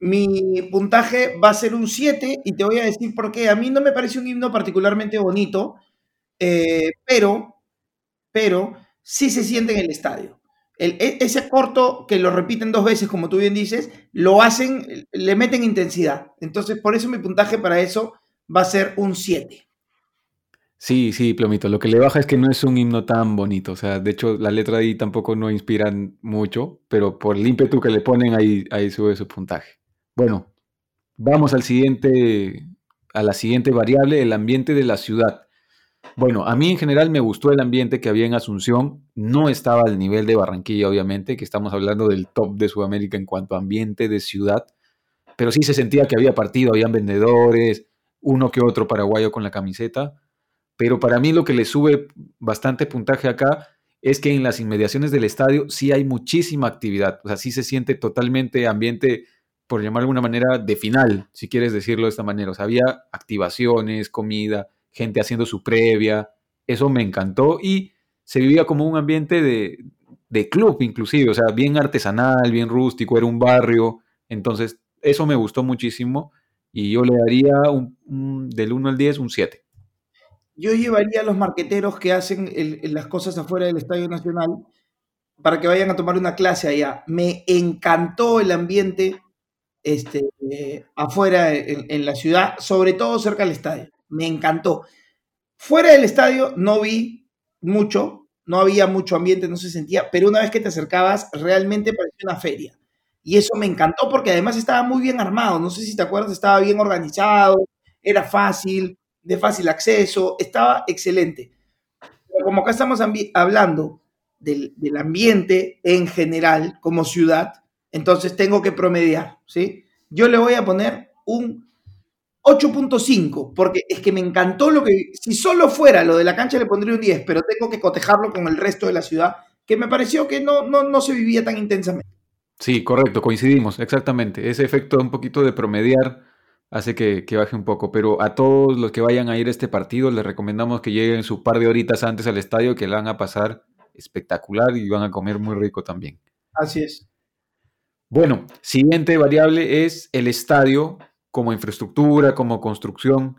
Mi puntaje va a ser un 7 y te voy a decir por qué. A mí no me parece un himno particularmente bonito, eh, pero, pero sí se siente en el estadio. E, ese corto que lo repiten dos veces, como tú bien dices, lo hacen, le meten intensidad. Entonces, por eso mi puntaje para eso va a ser un 7. Sí, sí, Plomito. Lo que le baja es que no es un himno tan bonito. O sea, de hecho, la letra ahí tampoco no inspira mucho, pero por el ímpetu que le ponen, ahí, ahí sube su puntaje. Bueno, vamos al siguiente, a la siguiente variable, el ambiente de la ciudad. Bueno, a mí en general me gustó el ambiente que había en Asunción. No estaba al nivel de Barranquilla, obviamente, que estamos hablando del top de Sudamérica en cuanto a ambiente de ciudad, pero sí se sentía que había partido, habían vendedores, uno que otro paraguayo con la camiseta, pero para mí lo que le sube bastante puntaje acá es que en las inmediaciones del estadio sí hay muchísima actividad, o sea, sí se siente totalmente ambiente, por llamar de alguna manera, de final, si quieres decirlo de esta manera, o sea, había activaciones, comida, gente haciendo su previa, eso me encantó y se vivía como un ambiente de, de club inclusive, o sea, bien artesanal, bien rústico, era un barrio, entonces eso me gustó muchísimo y yo le daría del 1 al 10 un 7. Yo llevaría a los marqueteros que hacen las cosas afuera del Estadio Nacional para que vayan a tomar una clase allá. Me encantó el ambiente este, afuera en, la ciudad, sobre todo cerca del estadio. Me encantó. Fuera del estadio no vi mucho, no había mucho ambiente, no se sentía, pero una vez que te acercabas, realmente parecía una feria. Y eso me encantó porque además estaba muy bien armado. No sé si te acuerdas, estaba bien organizado, era fácil, de fácil acceso, estaba excelente. Pero como acá estamos hablando del, ambiente en general como ciudad, entonces tengo que promediar, ¿sí? Yo le voy a poner un 8.5, porque es que me encantó lo que, si solo fuera lo de la cancha le pondría un 10, pero tengo que cotejarlo con el resto de la ciudad, que me pareció que no, no, no se vivía tan intensamente. Sí, correcto, coincidimos, exactamente. Ese efecto un poquito de promediar hace que, baje un poco, pero a todos los que vayan a ir a este partido les recomendamos que lleguen su par de horitas antes al estadio, que la van a pasar espectacular y van a comer muy rico también. Así es. Bueno, siguiente variable es el estadio como infraestructura, como construcción.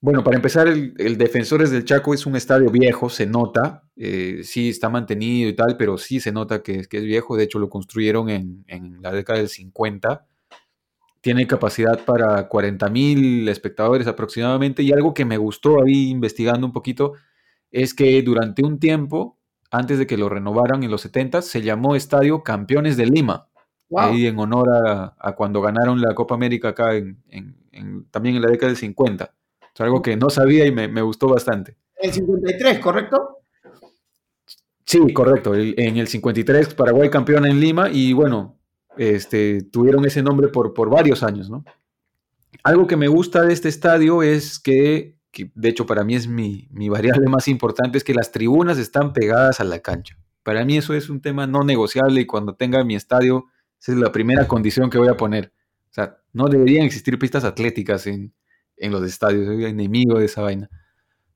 Bueno, para empezar, el, Defensores del Chaco es un estadio viejo, se nota, eh, sí está mantenido y tal, pero sí se nota que, que es viejo, de hecho lo construyeron en, la década del 50. tiene capacidad para 40.000 espectadores aproximadamente y algo que me gustó ahí investigando un poquito es que durante un tiempo, antes de que lo renovaran en los 70, se llamó Estadio Campeones de Lima, ahí en honor a, cuando ganaron la Copa América acá en, también en la década del 50. Es algo que no sabía y me, gustó bastante. El 53, ¿correcto? Sí, correcto. en el 53 Paraguay campeón en Lima y bueno, este, tuvieron ese nombre por, por varios años, ¿no? Algo que me gusta de este estadio es que, de hecho para mí es mi, mi variable más importante, es que las tribunas están pegadas a la cancha. Para mí eso es un tema no negociable y cuando tenga mi estadio, esa es la primera condición que voy a poner. O sea, no deberían existir pistas atléticas en, en los estadios, soy enemigo de esa vaina.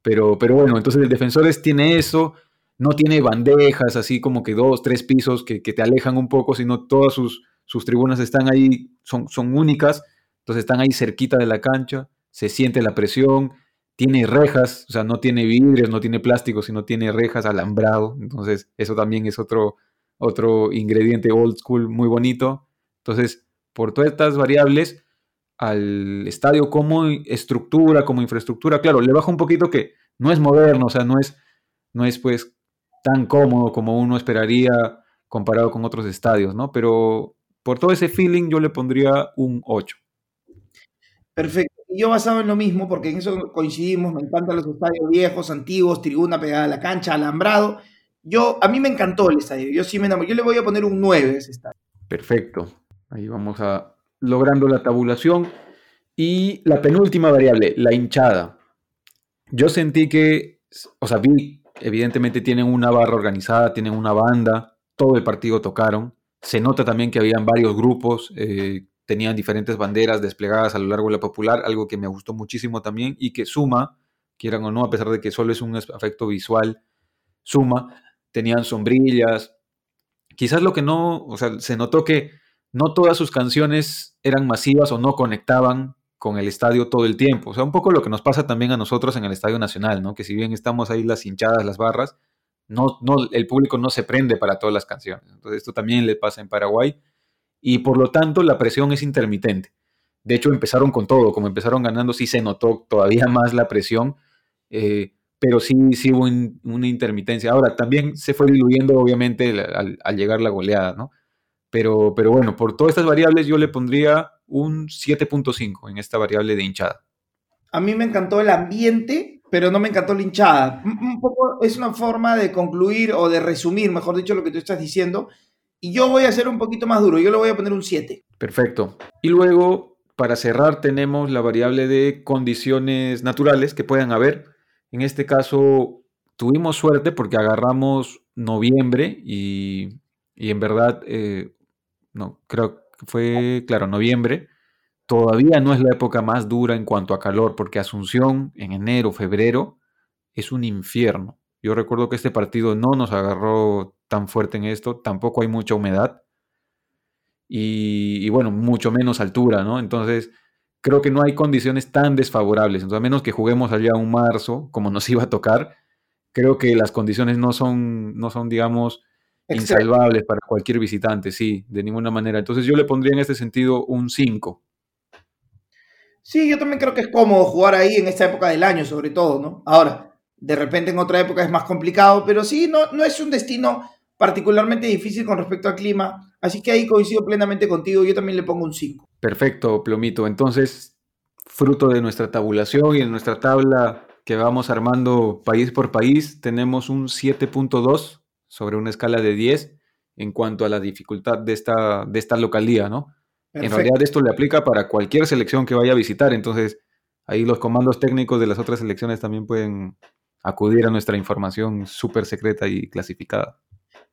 Pero, pero bueno, entonces el Defensores tiene eso, no tiene bandejas así como que dos, tres pisos que, que te alejan un poco, sino todas sus, sus tribunas están ahí, son, son únicas, entonces están ahí cerquita de la cancha, se siente la presión, tiene rejas, o sea, no tiene vidrios, no tiene plástico, sino tiene rejas alambrado, entonces eso también es otro, otro ingrediente old school muy bonito. Entonces, por todas estas variables, al estadio como estructura, como infraestructura, claro, le baja un poquito que no es moderno, o sea, no es, no es pues tan cómodo como uno esperaría comparado con otros estadios, ¿no? Pero por todo ese feeling yo le pondría un 8. Perfecto. Yo basado en lo mismo, porque en eso coincidimos, me encantan los estadios viejos, antiguos, tribuna pegada a la cancha, alambrado. Yo, a mí me encantó el estadio, yo sí me enamoré. Yo le voy a poner un 9 a ese estadio. Perfecto. Ahí vamos a logrando la tabulación. Y la penúltima variable, la hinchada. Yo sentí que, o sea, vi, evidentemente tienen una barra organizada, tienen una banda, todo el partido tocaron. Se nota también que habían varios grupos, eh, tenían diferentes banderas desplegadas a lo largo de la popular, algo que me gustó muchísimo también y que suma, quieran o no, a pesar de que solo es un efecto visual, suma. Tenían sombrillas. Quizás lo que no, o sea, se notó que no todas sus canciones eran masivas o no conectaban con el estadio todo el tiempo. O sea, un poco lo que nos pasa también a nosotros en el Estadio Nacional, ¿no? Que si bien estamos ahí las hinchadas, las barras, no, no, el público no se prende para todas las canciones. Entonces, esto también le pasa en Paraguay. Y por lo tanto, la presión es intermitente. De hecho, empezaron con todo. Como empezaron ganando, sí se notó todavía más la presión. Eh, pero sí, sí hubo una intermitencia. Ahora, también se fue diluyendo, obviamente, al, al llegar la goleada, ¿no? Pero, pero bueno, por todas estas variables yo le pondría un 7.5 en esta variable de hinchada. A mí me encantó el ambiente, pero no me encantó la hinchada. Un poco es una forma de concluir o de resumir, mejor dicho, lo que tú estás diciendo. Y yo voy a ser un poquito más duro, yo le voy a poner un 7. Perfecto. Y luego, para cerrar, tenemos la variable de condiciones naturales que puedan haber. En este caso, tuvimos suerte porque agarramos noviembre y, en verdad eh, no, creo que fue, claro, noviembre. Todavía no es la época más dura en cuanto a calor, porque Asunción en enero, febrero, es un infierno. Yo recuerdo que este partido no nos agarró tan fuerte en esto, tampoco hay mucha humedad y, bueno, mucho menos altura, ¿no? Entonces, creo que no hay condiciones tan desfavorables. Entonces, a menos que juguemos allá un marzo, como nos iba a tocar, creo que las condiciones no son, no son digamos, insalvables para cualquier visitante, sí, de ninguna manera. Entonces yo le pondría en este sentido un 5. Sí, yo también creo que es cómodo jugar ahí en esta época del año, sobre todo, ¿no? Ahora, de repente en otra época es más complicado, pero sí, no, no es un destino particularmente difícil con respecto al clima, así que ahí coincido plenamente contigo, yo también le pongo un 5. Perfecto, Plomito. Entonces, fruto de nuestra tabulación y de nuestra tabla que vamos armando país por país, tenemos un 7.2 sobre una escala de 10 en cuanto a la dificultad de esta, de esta localía, ¿no? En realidad esto le aplica para cualquier selección que vaya a visitar, entonces ahí los comandos técnicos de las otras selecciones también pueden acudir a nuestra información súper secreta y clasificada.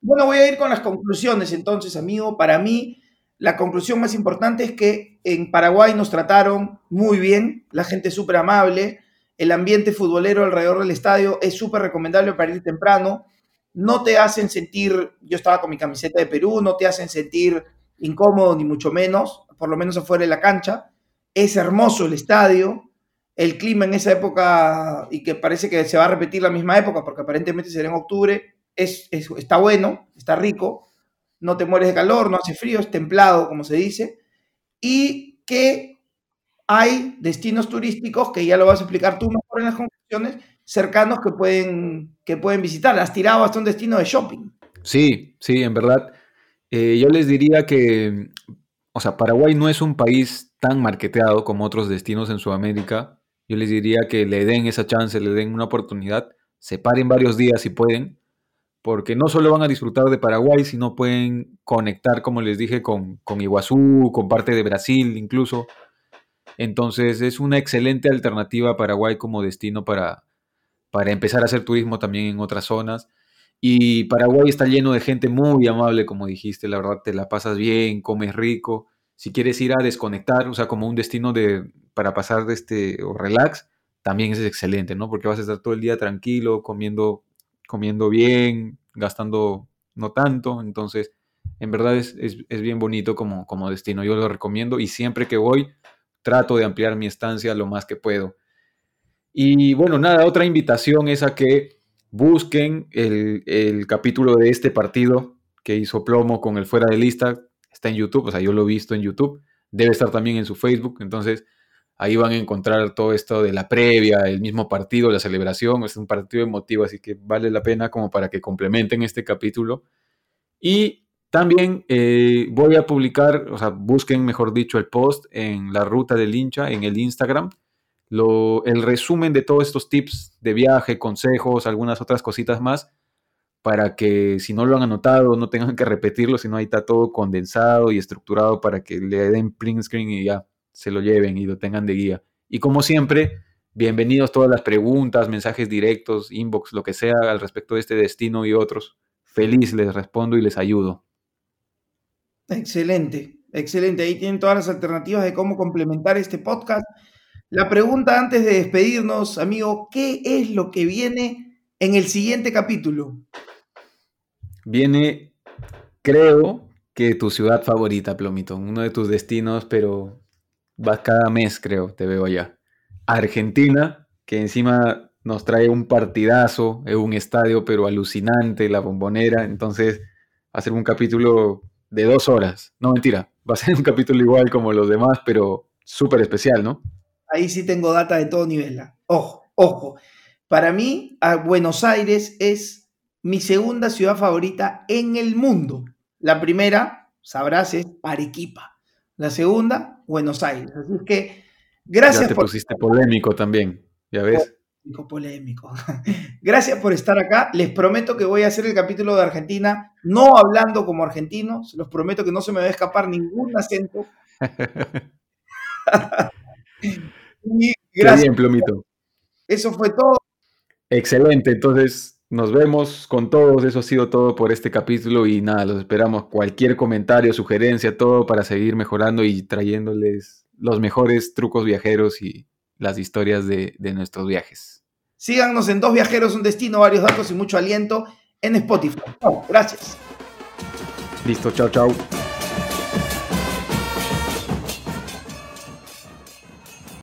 Bueno, voy a ir con las conclusiones entonces, amigo. Para mí, la conclusión más importante es que en Paraguay nos trataron muy bien, la gente es súper amable, el ambiente futbolero alrededor del estadio es súper recomendable para ir temprano no te hacen sentir, yo estaba con mi camiseta de Perú, no te hacen sentir incómodo ni mucho menos, por lo menos afuera de la cancha. Es hermoso el estadio, el clima en esa época y que parece que se va a repetir la misma época porque aparentemente será en octubre, es, está bueno, está rico, no te mueres de calor, no hace frío, es templado como se dice. Y que hay destinos turísticos, que ya lo vas a explicar tú mejor en las conclusiones, cercanos que pueden, que pueden visitar. Has tirado hasta un destino de shopping. Sí, sí, en verdad. Eh, yo les diría que, o sea, Paraguay no es un país tan marketeado como otros destinos en Sudamérica. Yo les diría que le den esa chance, le den una oportunidad, se paren varios días si pueden, porque no solo van a disfrutar de Paraguay, sino pueden conectar, como les dije, con, con Iguazú, con parte de Brasil incluso. Entonces es una excelente alternativa a Paraguay como destino para, para empezar a hacer turismo también en otras zonas. Y Paraguay está lleno de gente muy amable, como dijiste, la verdad te la pasas bien, comes rico. Si quieres ir a desconectar, o sea, como un destino de, para pasar de este, o relax, también es excelente, ¿no? Porque vas a estar todo el día tranquilo, comiendo, comiendo bien, gastando no tanto. Entonces, en verdad es, es, bien bonito como, como destino. Yo lo recomiendo y siempre que voy, trato de ampliar mi estancia lo más que puedo. Y bueno, nada, otra invitación es a que busquen el, capítulo de este partido que hizo Plomo con el fuera de lista. Está en YouTube, o sea, yo lo he visto en YouTube. Debe estar también en su Facebook. Entonces, ahí van a encontrar todo esto de la previa, el mismo partido, la celebración. Es un partido emotivo, así que vale la pena como para que complementen este capítulo. Y también eh, voy a publicar, o sea, busquen, mejor dicho, el post en la ruta del hincha en el Instagram el resumen de todos estos tips de viaje, consejos, algunas otras cositas más, para que si no lo han anotado no tengan que repetirlo, sino ahí está todo condensado y estructurado para que le den print screen y ya se lo lleven y lo tengan de guía. Y como siempre, bienvenidos todas las preguntas, mensajes directos, inbox, lo que sea al respecto de este destino y otros. Feliz les respondo y les ayudo. Excelente, excelente. Ahí tienen todas las alternativas de cómo complementar este podcast la pregunta antes de despedirnos, amigo, ¿qué es lo que viene en el siguiente capítulo? Viene, creo que tu ciudad favorita, Plomito, uno de tus destinos, pero vas cada mes, creo, te veo allá. Argentina, que encima nos trae un partidazo, es un estadio, pero alucinante, la bombonera, entonces va a ser un capítulo de dos horas. No, mentira, va a ser un capítulo igual como los demás, pero súper especial, ¿no? Ahí sí tengo data de todo nivel. Ojo, ojo. Para mí, Buenos Aires es mi segunda ciudad favorita en el mundo. La primera, sabrás, es Arequipa. La segunda, Buenos Aires. Así que, gracias ya te pusiste polémico también, ya ves. Polémico, polémico. Gracias por estar acá. Les prometo que voy a hacer el capítulo de Argentina, no hablando como argentino. Se los prometo que no se me va a escapar ningún acento. gracias. bien, Plomito. Eso fue todo. Excelente, entonces nos vemos con todos. Eso ha sido todo por este capítulo y nada, los esperamos. Cualquier comentario, sugerencia, todo para seguir mejorando y trayéndoles los mejores trucos viajeros y las historias de, de nuestros viajes. Síganos en Dos Viajeros, un destino, varios datos y mucho aliento en Spotify. gracias. Listo, chao, chao.